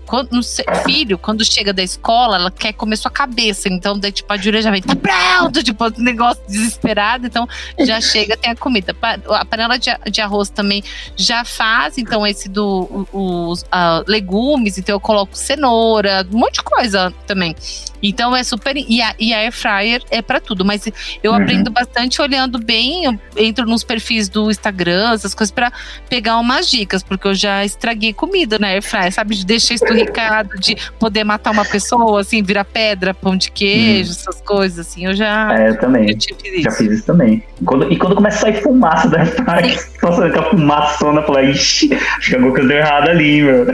quando, filho, quando chega da escola, ela quer comer sua cabeça. Então, daí, tipo, a Júlia já vem, tá pronto, tipo, negócio desesperado. Então, já chega, tem a comida. A panela de, de arroz também já faz, então, esse do os uh, legumes, então eu coloco cenoura, um monte de coisa também. Então é super. E a, e a air fryer é para tudo, mas eu uhum. aprendo bastante olhando bem, eu entro nos perfis do Instagram, essas coisas, para pegar umas dicas, porque eu já estraguei comida na air fryer, sabe? De deixar esturricado, de poder matar uma pessoa, assim, virar pedra, pão de queijo, uhum. essas coisas, assim. Eu já. É, eu também. Eu já fiz isso também. Quando, e quando começa a sair fumaça da air fryer, nossa, aquela fumaçona, falei, ixi, acho que alguma coisa deu errado ali, meu.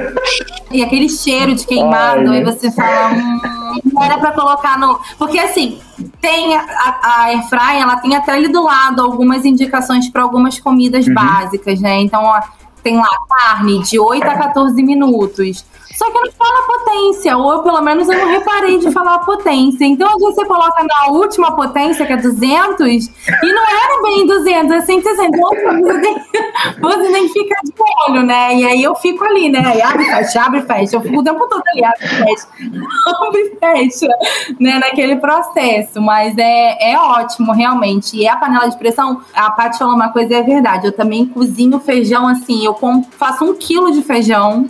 E aquele cheiro de queimado, Ai, aí você fala. Hum, não era para colocar no. Porque assim, tem a, a Airfryer, ela tem até ali do lado algumas indicações para algumas comidas uhum. básicas, né? Então, ó, tem lá carne de 8 a 14 minutos. Só que não fala potência, ou eu, pelo menos eu não reparei de falar potência. Então, às vezes você coloca na última potência, que é 200, e não era bem 200, é 160. Então, você que ficar de olho, né? E aí eu fico ali, né? Aí abre, fecha, abre, fecha. Eu fico o tempo todo ali, abre, fecha, abre, fecha, né? Naquele processo. Mas é, é ótimo, realmente. E a panela de pressão, a Paty falou uma coisa, é verdade. Eu também cozinho feijão assim, eu faço um quilo de feijão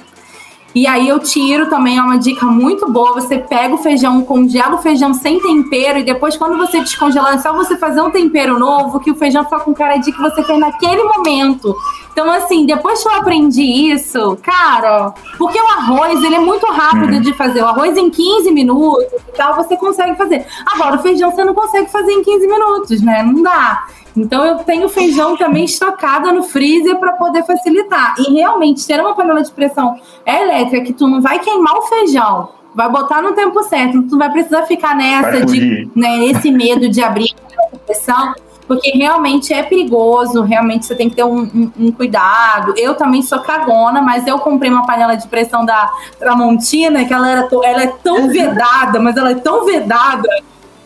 e aí eu tiro também, é uma dica muito boa. Você pega o feijão, congela o feijão sem tempero, e depois, quando você descongelar, é só você fazer um tempero novo, que o feijão fica com cara de que você fez naquele momento. Então, assim, depois que eu aprendi isso, cara, porque o arroz, ele é muito rápido uhum. de fazer. O arroz em 15 minutos e tal, você consegue fazer. Agora, o feijão você não consegue fazer em 15 minutos, né? Não dá. Então eu tenho feijão também estocado no freezer para poder facilitar. E realmente ter uma panela de pressão elétrica que tu não vai queimar o feijão, vai botar no tempo certo, tu vai precisar ficar nessa de né, esse medo de abrir a pressão. Porque realmente é perigoso, realmente você tem que ter um, um, um, cuidado. Eu também sou cagona, mas eu comprei uma panela de pressão da Tramontina, que ela, era, ela é tão vedada, mas ela é tão vedada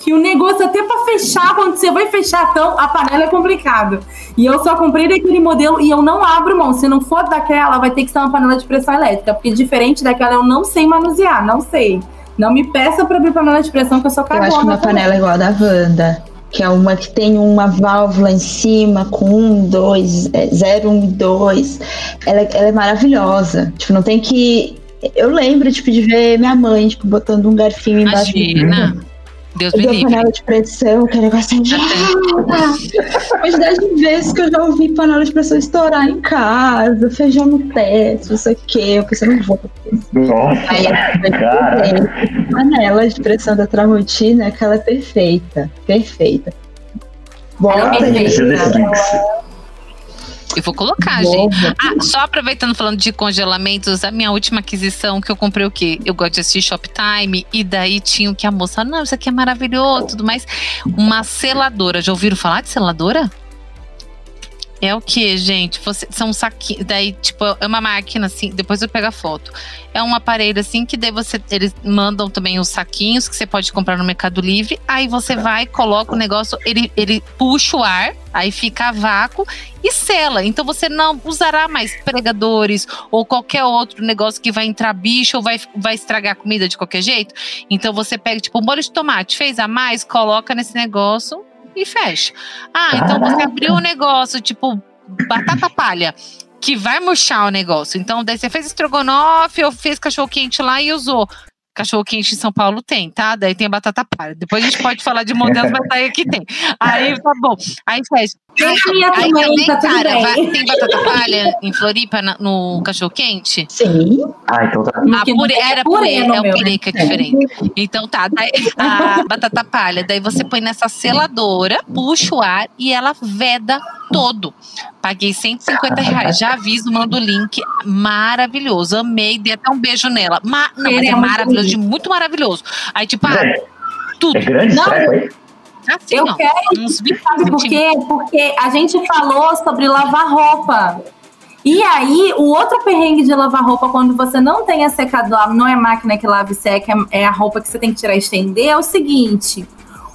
que o negócio até para fechar, quando você vai fechar tão, a panela é complicado. E eu só comprei daquele modelo e eu não abro mão. Se não for daquela, vai ter que ser uma panela de pressão elétrica, porque diferente daquela eu não sei manusear, não sei. Não me peça para abrir panela de pressão que eu sou cagona. Eu acho que uma também. panela é igual a da Wanda, que é uma que tem uma válvula em cima com um, dois, é, zero, um e dois. Ela, ela é maravilhosa. Tipo, não tem que eu lembro, tipo, de ver minha mãe, tipo, botando um garfinho embaixo Imagina. Deus me livre. panela de pressão, que é negócio de. A quantidade de vezes que eu já ouvi panela de pressão estourar em casa, feijão no teto, não sei o quê. Eu pensei, não vou. Nossa, Aí, cara. Panela de pressão da Tramontina, que ela é perfeita. Perfeita. Bota é perfeita. Eu vou colocar, gente. Ah, só aproveitando falando de congelamentos, a minha última aquisição que eu comprei o quê? Eu gosto de assistir Shoptime e daí tinha o que a moça, não, isso aqui é maravilhoso, tudo mais. Uma seladora. Já ouviram falar de seladora? É o que, gente? Você, são saquinhos. Daí, tipo, é uma máquina assim. Depois eu pego a foto. É um aparelho assim que daí você. Eles mandam também os saquinhos que você pode comprar no Mercado Livre. Aí você vai, coloca o negócio, ele, ele puxa o ar, aí fica a vácuo e sela. Então você não usará mais pregadores ou qualquer outro negócio que vai entrar bicho ou vai, vai estragar a comida de qualquer jeito. Então você pega, tipo, um molho de tomate, fez a mais, coloca nesse negócio e fecha. Ah, então você abriu um negócio, tipo, batata palha, que vai murchar o negócio. Então, daí você fez estrogonofe, ou fez cachorro quente lá e usou. Cachorro quente em São Paulo tem, tá? Daí tem a batata palha. Depois a gente pode falar de modelos, mas aí aqui tem. Aí tá bom. Aí fecha. Tem a minha Aí também, também, tá tudo cara, bem. vai- tem batata palha em Floripa na- no cachorro quente? Sim. Ah, então tá. A purê, não é era purê é o purê né? que é diferente. Então tá, daí, a batata palha, daí você põe nessa seladora, puxa o ar e ela veda todo. Paguei 150 reais, já aviso, mando o link, maravilhoso, amei, dei até um beijo nela. Ma não, mas é maravilhoso, de muito maravilhoso. Aí tipo, ah, É, tudo, é grande Não, treco? Assim Eu ó, quero, uns 20 sabe por centímetros. quê? Porque a gente falou sobre lavar roupa. E aí, o outro perrengue de lavar roupa quando você não tem a secador, não é máquina que lava e seca, é a roupa que você tem que tirar e estender, é o seguinte.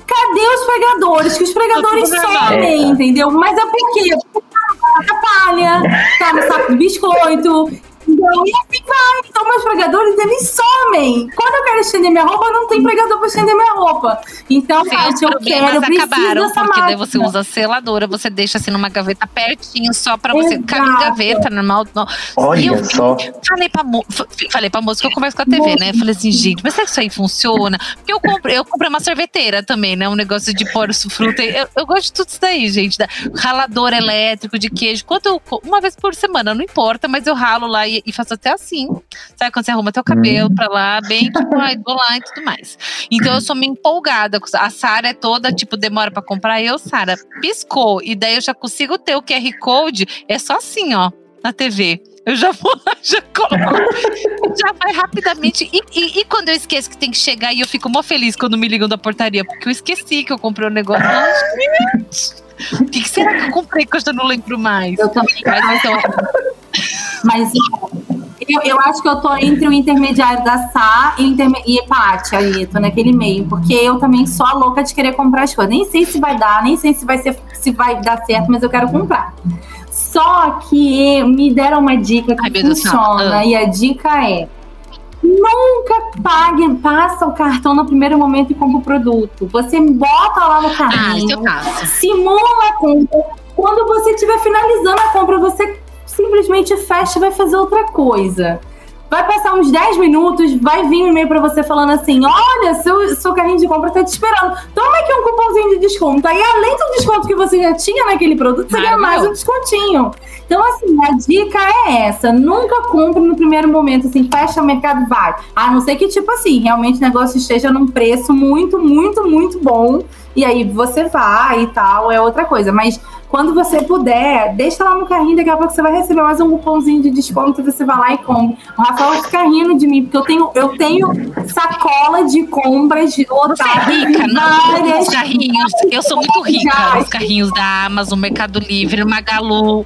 Cadê os pregadores? Que os pregadores Tá normal. somem, entendeu? Mas é? Porque tá na palha, tá no saco de biscoito. Assim vai. Então, meus pregadores, eles somem. Quando eu quero estender minha roupa, não tem pregador pra estender minha roupa. Então, Sim, Paty, eu quero, acabaram, porque daí você usa a seladora, você deixa assim numa gaveta pertinho, só pra você. Cabe em gaveta, normal. não. Olha eu só. Falei pra, mo falei pra moça que eu converso com a TV, né? Falei assim, gente, mas será que isso aí funciona? Porque eu comprei, eu comprei uma sorveteira também, né? Um negócio de pôr fruta. Eu, eu gosto de tudo isso daí, gente. Da, ralador elétrico de queijo. Quando eu, uma vez por semana, não importa, mas eu ralo lá e, e faço até assim. Sabe quando você arruma teu cabelo pra lá, bem tipo, ai, vou lá e tudo mais. Então eu sou meio empolgada. A Sara é toda, tipo, demora pra comprar. Eu, Sara, piscou. E daí eu já consigo ter o QR Code. É só assim, ó, na TV. Eu já vou lá, já coloco. já vai rapidamente. E, e- e quando eu esqueço que tem que chegar e eu fico mó feliz quando me ligam da portaria, porque eu esqueci que eu comprei o negócio. Gente, O que, que será que eu comprei que eu já não lembro mais? Eu também. Mas então, Mas eu, eu acho que eu tô entre o intermediário da Sá e, o interme e Paty aí, tô naquele meio. Porque eu também sou a louca de querer comprar as coisas. Nem sei se vai dar, nem sei se vai, ser, se vai dar certo, mas eu quero comprar. Só que me deram uma dica que Ai, funciona, Ah. e a dica é. Nunca pague, passa o cartão no primeiro momento e compra o produto. Você bota lá no ah, carrinho faço. simula a compra. Quando você estiver finalizando a compra, você simplesmente fecha e vai fazer outra coisa. Vai passar uns 10 minutos, vai vir um e-mail pra você falando assim: olha, seu, seu carrinho de compra tá te esperando. Toma aqui um cupomzinho de desconto. Aí, além do desconto que você já tinha naquele produto, você ganha mais um descontinho. Então, assim, a dica é essa: nunca compre no primeiro momento, assim, fecha o mercado, vai. A não ser que, tipo assim, realmente o negócio esteja num preço muito, muito, muito bom. E aí você vai e tal, é outra coisa. Mas quando você puder, deixa lá no carrinho, daqui a pouco você vai receber mais um cupomzinho de desconto você vai lá e compra. O Rafael fica rindo de mim, porque eu tenho, eu tenho sacola de compras de Você é rica, não? Os carrinhos. Eu sou muito rica. Já. Os carrinhos da Amazon, Mercado Livre, Magalu.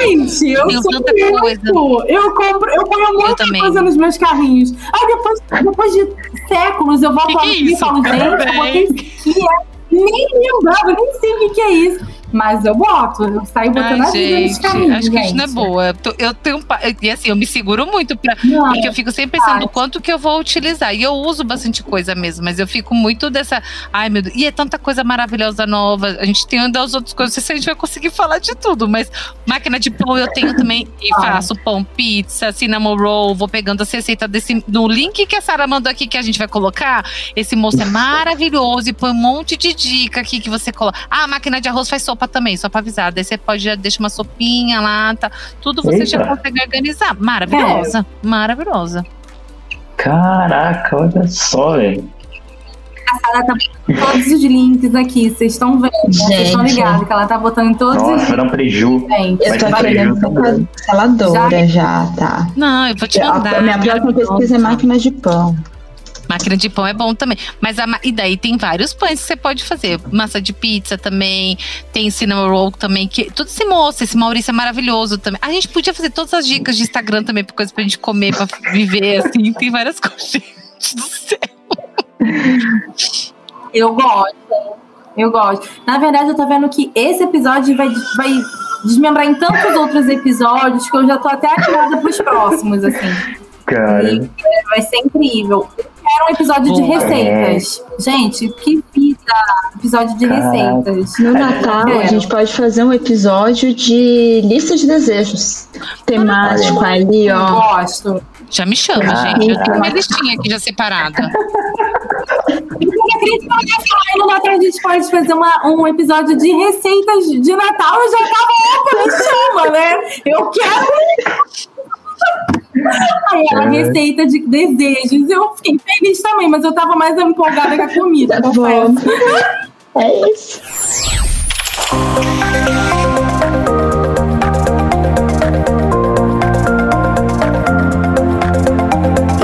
Gente, eu sou tanta coisa. Eu compro, eu ponho muita coisa nos meus carrinhos. Aí depois, depois de séculos eu volto Que lá que no e falo, gente, eu botei isso aqui. é- Nem lembrava, nem sei o que, que é isso. Mas eu boto, eu saio botando Ai, gente, carrinhos. acho que isso não é gente. boa. Eu tenho. E assim, eu me seguro muito pra, Não, Porque eu fico sempre pensando Ai. o quanto que eu vou utilizar. E eu uso bastante coisa mesmo, mas eu fico muito dessa. Ai, meu Deus. E é tanta coisa maravilhosa nova. A gente tem ainda as outras coisas. Não sei se a gente vai conseguir falar de tudo, mas máquina de pão eu tenho também. E Ah. faço pão, pizza, cinnamon roll. Vou pegando as receitas desse. No link que a Sara mandou aqui que a gente vai colocar. Esse moço é maravilhoso e põe um monte de dica aqui que você coloca. Ah, a máquina de arroz faz sopa também, só pra avisar. Daí você pode já deixa uma sopinha lá, tá? Tudo você já Eita. consegue organizar. Maravilhosa. Maravilhosa. Caraca, olha só, velho. desgraçada tá botando todos os links aqui, vocês estão vendo. Vocês estão ligados que ela tá botando todos Nossa, os links. dar um preju. Eu tô preju. ser canceladora já, tá? Não, eu vou te mandar. A minha próxima pesquisa é máquina de pão. Máquina de pão é bom também. Mas a e daí tem vários pães que você pode fazer. Massa de pizza também. Tem cinnamon roll também. Que, tudo esse moço, esse Maurício é maravilhoso também. A gente podia fazer todas as dicas de Instagram também, por coisas pra gente comer, pra viver, assim. Tem várias coisas. Gente do céu. Eu gosto. Eu gosto. Na verdade, eu tô vendo que esse episódio vai, vai desmembrar em tantos outros episódios que eu já tô até animada pros próximos, assim. Cara, E vai ser incrível. Eu quero um episódio de Boa. receitas. Gente, que vida! Episódio de Caraca. receitas. No Natal, É. a gente pode fazer um episódio de lista de desejos. Temático ali, Eu ó. gosto. Já me chama, Ah, gente. Eu tenho minha listinha aqui já separada. Eu no Natal a gente pode fazer uma, um episódio de receitas de Natal. Eu já tava, opa, me chama, né? Eu quero. Aí ela, É. receita de desejos. Eu fiquei feliz também, mas eu tava mais empolgada com a comida, Tá bom. É isso.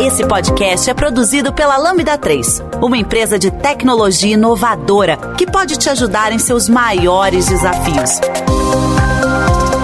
Esse podcast é produzido pela Lambda 3, uma empresa de tecnologia inovadora que pode te ajudar em seus maiores desafios.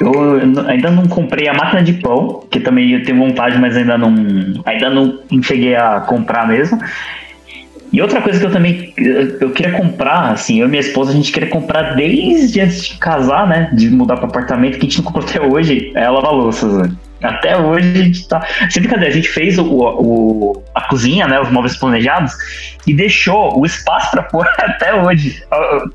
eu ainda não comprei a máquina de pão, que também eu tenho vontade, mas ainda não, ainda não cheguei a comprar mesmo. E outra coisa que eu também eu queria comprar, assim, eu e minha esposa, a gente queria comprar desde antes de casar, né? De mudar para apartamento, que a gente não comprou até hoje, é a lava-louças, né? Até hoje a gente tá. Sem brincadeira, a gente fez o, o- a cozinha, né? Os móveis planejados, e deixou o espaço para pôr até hoje.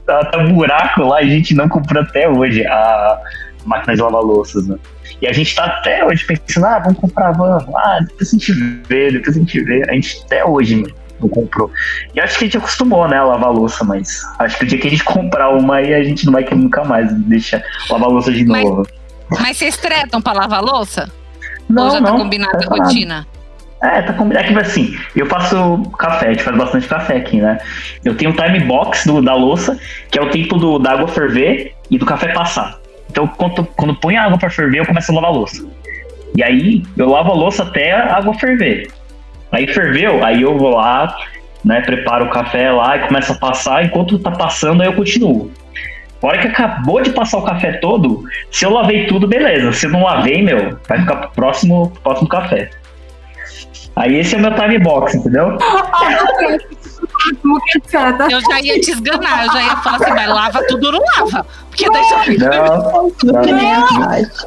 Tá buraco lá a gente não comprou até hoje a máquina de lavar louças, né? E a gente tá até hoje pensando, ah, vamos comprar, vamos. Ah, depois a gente vê, depois a gente vê. A gente até hoje não comprou. E acho que a gente acostumou, né, a lavar louça, mas acho que o dia que a gente comprar uma aí a gente não vai querer nunca mais deixar lavar louça de Mas- novo. Mas vocês tretam pra lavar louça? Não, Ou já não. tá combinada a tá rotina? É, tá combinado. É que assim, eu faço café, a gente faz bastante café aqui, né? Eu tenho o time box do, da louça, que é o tempo do, da água ferver e do café passar. Então, quando, quando põe a água pra ferver, eu começo a lavar a louça. E aí, eu lavo a louça até a água ferver. Aí ferveu, aí eu vou lá, né, preparo o café lá e começo a passar. Enquanto tá passando, aí eu continuo. A hora que acabou de passar o café todo, se eu lavei tudo, beleza. Se eu não lavei, meu, vai ficar pro próximo, pro próximo café. Aí esse é o meu time box, entendeu? Eu já ia te esganar, eu já ia falar assim, mas lava tudo ou não lava? Porque daí já Não, Não não. parte.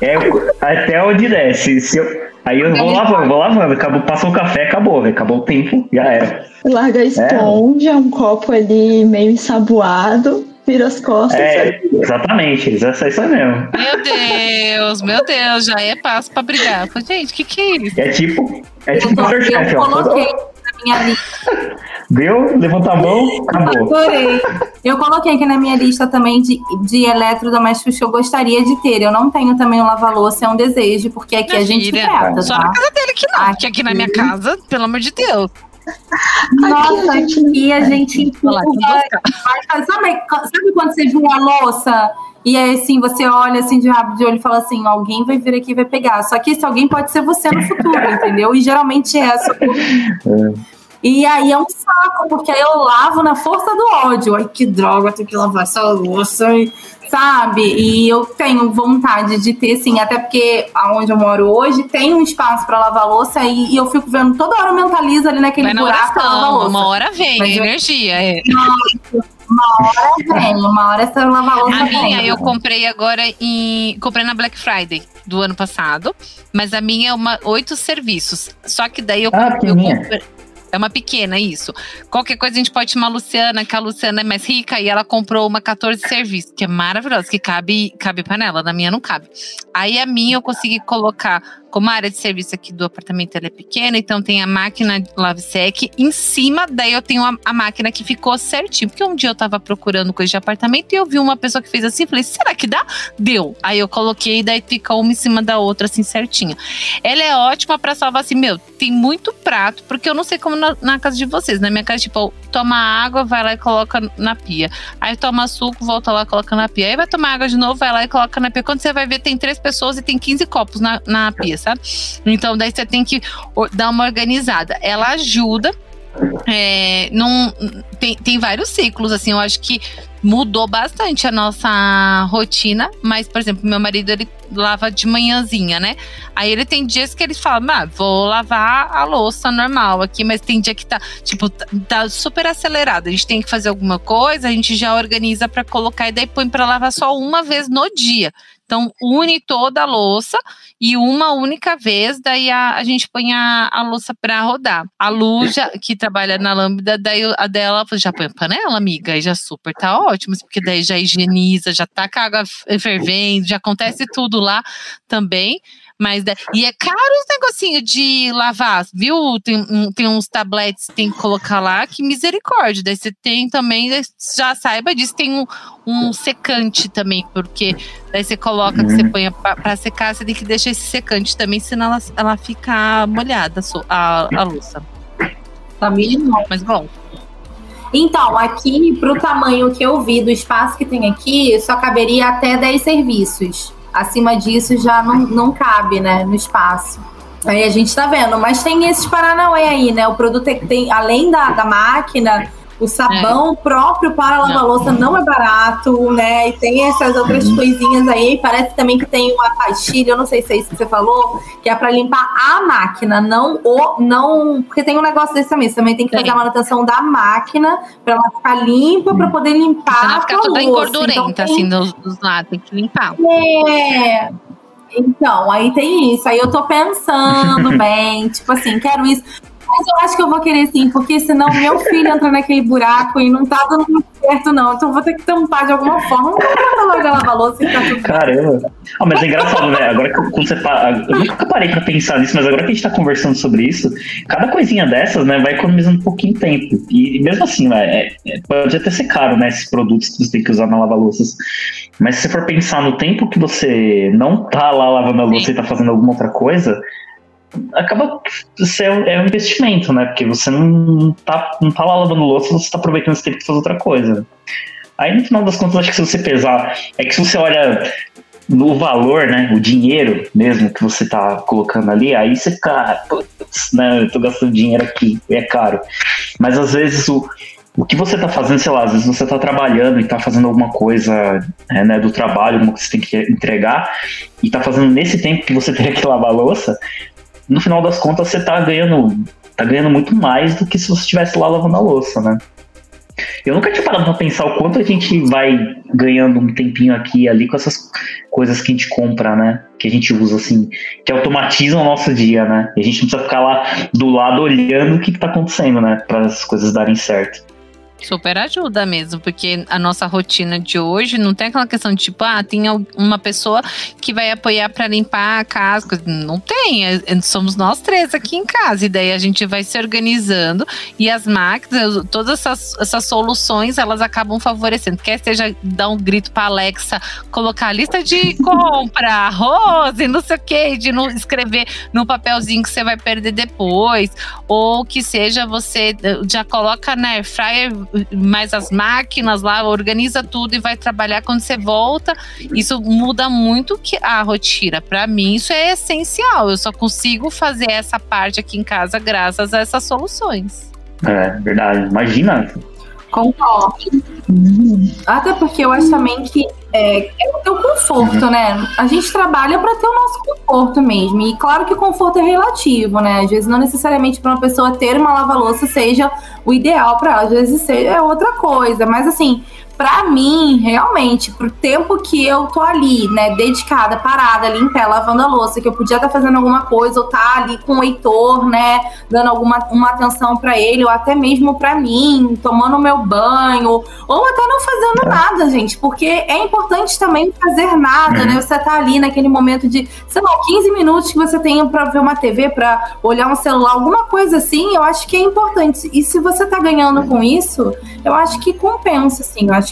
É, até onde desce. Se eu, aí eu vou lavando, vou lavando. Acabou, passou o café, acabou, velho. Acabou o tempo, já era. Larga a esponja, um copo ali meio ensaboado, vira as costas. É, exatamente, isso é isso aí mesmo. Meu Deus, meu Deus, já é passo pra brigar. Falei, gente, o que, que é isso? É tipo, é tipo Eu, Masterchef, eu ó. coloquei na minha lista. Deu, levanta a mão, acabou. Adorei. Eu coloquei aqui na minha lista também de, de eletrodomésticos que eu gostaria de ter. Eu não tenho também um lava-louça, é um desejo, porque aqui Minha a gente filha, trata, Só tá? na casa dele que não, porque aqui na minha casa, pelo amor de Deus. Nossa, Aqui, aqui a gente tem sabe, sabe quando você viu a louça e aí assim você olha assim de rabo de olho e fala assim, alguém vai vir aqui e vai pegar. Só que esse alguém pode ser você no futuro, entendeu? E geralmente é essa. E aí é um saco, porque aí eu lavo na força do ódio. Ai, que droga, tenho que lavar essa louça, e- sabe? E eu tenho vontade de ter, sim, até porque aonde eu moro hoje tem um espaço para lavar louça e, e eu fico vendo toda hora eu mentalizo ali naquele Vai na buraco lavar louça. uma hora vem, Mas a eu- energia. É. Vem, uma hora essa lavar louça A minha vem. eu comprei agora em. Comprei na Black Friday do ano passado. Mas a minha é uma oito serviços. Só que daí eu, Ah, eu comprei. É uma pequena, isso. Qualquer coisa a gente pode chamar a Luciana, que a Luciana é mais rica e ela comprou uma 14 serviço, que é maravilhosa, que cabe, cabe panela. Na minha não cabe. Aí a minha eu consegui colocar como a área de serviço aqui do apartamento é pequena, então tem a máquina LaveSec em cima, daí eu tenho a, a, máquina que ficou certinho. Porque um dia eu tava procurando coisa de apartamento e eu vi uma pessoa que fez assim, falei, será que dá? Deu. Aí eu coloquei, daí fica uma em cima da outra, assim, certinha. Ela é ótima para salvar assim, meu, tem muito prato, porque eu não sei como na, na, casa de vocês. Na minha casa, tipo, toma água, vai lá e coloca na pia. Aí toma suco, volta lá, coloca na pia. Aí vai tomar água de novo, vai lá e coloca na pia. Quando você vai ver, tem três pessoas e tem 15 copos na, na pia, sabe? Então, daí você tem que dar uma organizada. Ela ajuda. É, tem, tem vários ciclos, assim, eu acho que mudou bastante a nossa rotina, mas, por exemplo, meu marido ele lava de manhãzinha, né? Aí ele tem dias que ele fala, ah, vou lavar a louça normal aqui, mas tem dia que tá, tipo, tá, tá super acelerado. A gente tem que fazer alguma coisa, a gente já organiza para colocar e daí põe para lavar só uma vez no dia. Então, une toda a louça e uma única vez, daí a, a gente põe a, a louça para rodar. A Lu, já, que trabalha na Lambda, daí a dela já põe panela, amiga, e já super tá ótimo, porque daí já higieniza, já tá com água fervendo, já acontece tudo lá também. Mas, e é caro os negocinhos de lavar, viu? Tem, tem uns tabletes que tem que colocar lá, que misericórdia. Daí você tem também, já saiba disso, tem um, um secante também, porque daí você coloca, que você uhum. põe pra, pra, secar, você tem que deixar esse secante também, senão ela, ela fica molhada, a, a louça. Tá mínimo. Mas bom. Então, aqui, pro tamanho que eu vi do espaço que tem aqui, só caberia até 10 serviços acima disso já não, não cabe, né, no espaço. Aí a gente tá vendo, mas tem esses Paranauê aí, né? O produto é, tem, além da, da máquina, o sabão é. próprio para lavar louça não é barato, né? E tem essas outras uhum. coisinhas aí. Parece também que tem uma pastilha, eu não sei se é isso que você falou, que é para limpar a máquina, não o. não Porque tem um negócio desse também. Você também tem que fazer a manutenção da máquina para ela ficar limpa, para poder limpar. Pra não ficar toda engordurenta, então, tem... assim, dos, dos lados, tem que limpar. É. Então, aí tem isso. Aí eu tô pensando bem, tipo assim, quero isso. Mas eu acho que eu vou querer sim, porque senão meu filho entra naquele buraco e não tá dando muito certo, não. Então vou ter que tampar de alguma forma. Não vou logo lavar louça e tá tudo Caramba. Ah, mas é engraçado, né? Agora que quando você. Eu nunca parei pra pensar nisso, mas agora que a gente tá conversando sobre isso, cada coisinha dessas, né, vai economizando um pouquinho de tempo. E, e mesmo assim, né, é, é, pode até ser caro, né, esses produtos que você tem que usar na lava-louças. Mas se você for pensar no tempo que você não tá lá lavando a louça e tá fazendo alguma outra coisa, acaba sendo é um investimento, né? Porque você não tá, não tá lá lavando louça, você tá aproveitando esse tempo para fazer outra coisa. Aí no final das contas, acho que se você pesar, é que se você olha no valor, né, o dinheiro mesmo que você tá colocando ali, aí você fica, putz, né, eu tô gastando dinheiro aqui, é caro. Mas às vezes o, o que você tá fazendo, sei lá, às vezes você tá trabalhando e tá fazendo alguma coisa é, né, do trabalho, alguma que você tem que entregar, e tá fazendo nesse tempo que você teria que lavar a louça, no final das contas você tá ganhando, tá ganhando muito mais do que se você estivesse lá lavando a louça, né? Eu nunca tinha parado pra pensar o quanto a gente vai ganhando um tempinho aqui e ali com essas coisas que a gente compra, né? Que a gente usa assim, que automatizam o nosso dia, né? E a gente não precisa ficar lá do lado olhando o que, que tá acontecendo, né? Para as coisas darem certo. Super ajuda mesmo, porque a nossa rotina de hoje não tem aquela questão de tipo, ah, tem uma pessoa que vai apoiar para limpar a casa. Não tem, é, é, somos nós três aqui em casa. E daí a gente vai se organizando e as máquinas, todas essas, essas soluções, elas acabam favorecendo. Quer seja dar um grito para Alexa, colocar a lista de compra, arroz e não sei o que, de não escrever no papelzinho que você vai perder depois, ou que seja você eh, já coloca na air fryer mais as máquinas lá, organiza tudo e vai trabalhar quando você volta. Isso muda muito que a rotina. Para mim, isso é essencial. Eu só consigo fazer essa parte aqui em casa graças a essas soluções. É, verdade. Imagina. Concordo. Até porque eu acho também que é, é o conforto, uhum. né? A gente trabalha para ter o nosso conforto mesmo. E claro que o conforto é relativo, né? Às vezes não necessariamente para uma pessoa ter uma lava-louça seja o ideal para ela, às vezes é outra coisa. Mas assim, para mim, realmente, pro tempo que eu tô ali, né, dedicada, parada, ali em pé, lavando a louça, que eu podia estar tá fazendo alguma coisa, ou tá ali com o Heitor, né, dando alguma uma atenção para ele, ou até mesmo para mim, tomando meu banho, ou até não fazendo é. nada, gente, porque é importante também fazer nada, uhum. né? Você tá ali naquele momento de, sei lá, 15 minutos que você tem para ver uma TV, para olhar um celular, alguma coisa assim, eu acho que é importante. E se você tá ganhando com isso, eu acho que compensa, sim, eu acho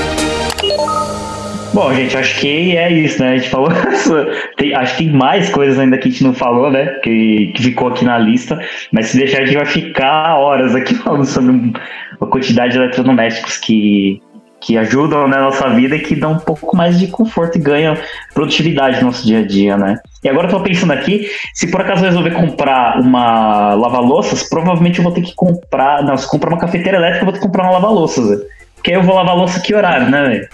Bom, gente, acho que é isso, né? A gente falou. acho que tem mais coisas ainda que a gente não falou, né? Que, que ficou aqui na lista. Mas se deixar, a gente vai ficar horas aqui falando sobre a quantidade de eletrodomésticos que, que ajudam na nossa vida e que dão um pouco mais de conforto e ganham produtividade no nosso dia a dia, né? E agora eu tô pensando aqui, se por acaso eu resolver comprar uma lava-louças, provavelmente eu vou ter que comprar. Não, se comprar uma cafeteira elétrica, eu vou ter que comprar uma lava-louças. Porque aí eu vou lavar louça que horário, né, velho?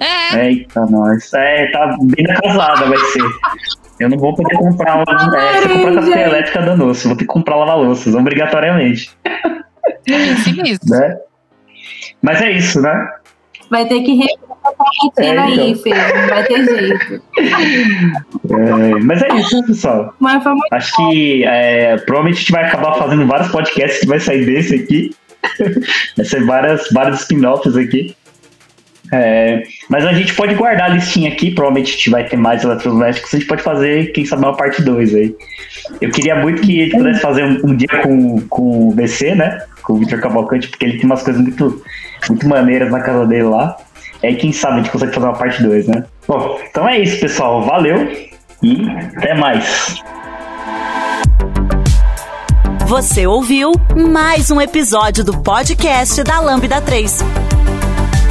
É. Eita, nós. É, tá bem na casada, vai ser. Eu não vou poder comprar uma. É, se eu comprar café elétrica danou-se, vou ter que comprar lava-louças, obrigatoriamente. Mesmo. Né? Mas é isso, né? Vai ter que a quarentena é, então. aí, Fê. Vai ter jeito. É, mas é isso, pessoal. Mas foi muito Acho bom. que é, provavelmente a gente vai acabar fazendo vários podcasts que vai sair desse aqui. vai ser várias, vários spin-offs aqui. É, mas a gente pode guardar a listinha aqui, provavelmente a gente vai ter mais eletrodomésticos, a gente pode fazer, quem sabe, uma parte 2 aí. Eu queria muito que a gente pudesse fazer um, um dia com, com o BC, né? Com o Victor Cavalcante, porque ele tem umas coisas muito, muito maneiras na casa dele lá. Aí, quem sabe, a gente consegue fazer uma parte 2, né? Bom, então é isso, pessoal. Valeu e até mais. Você ouviu mais um episódio do podcast da Lambda 3.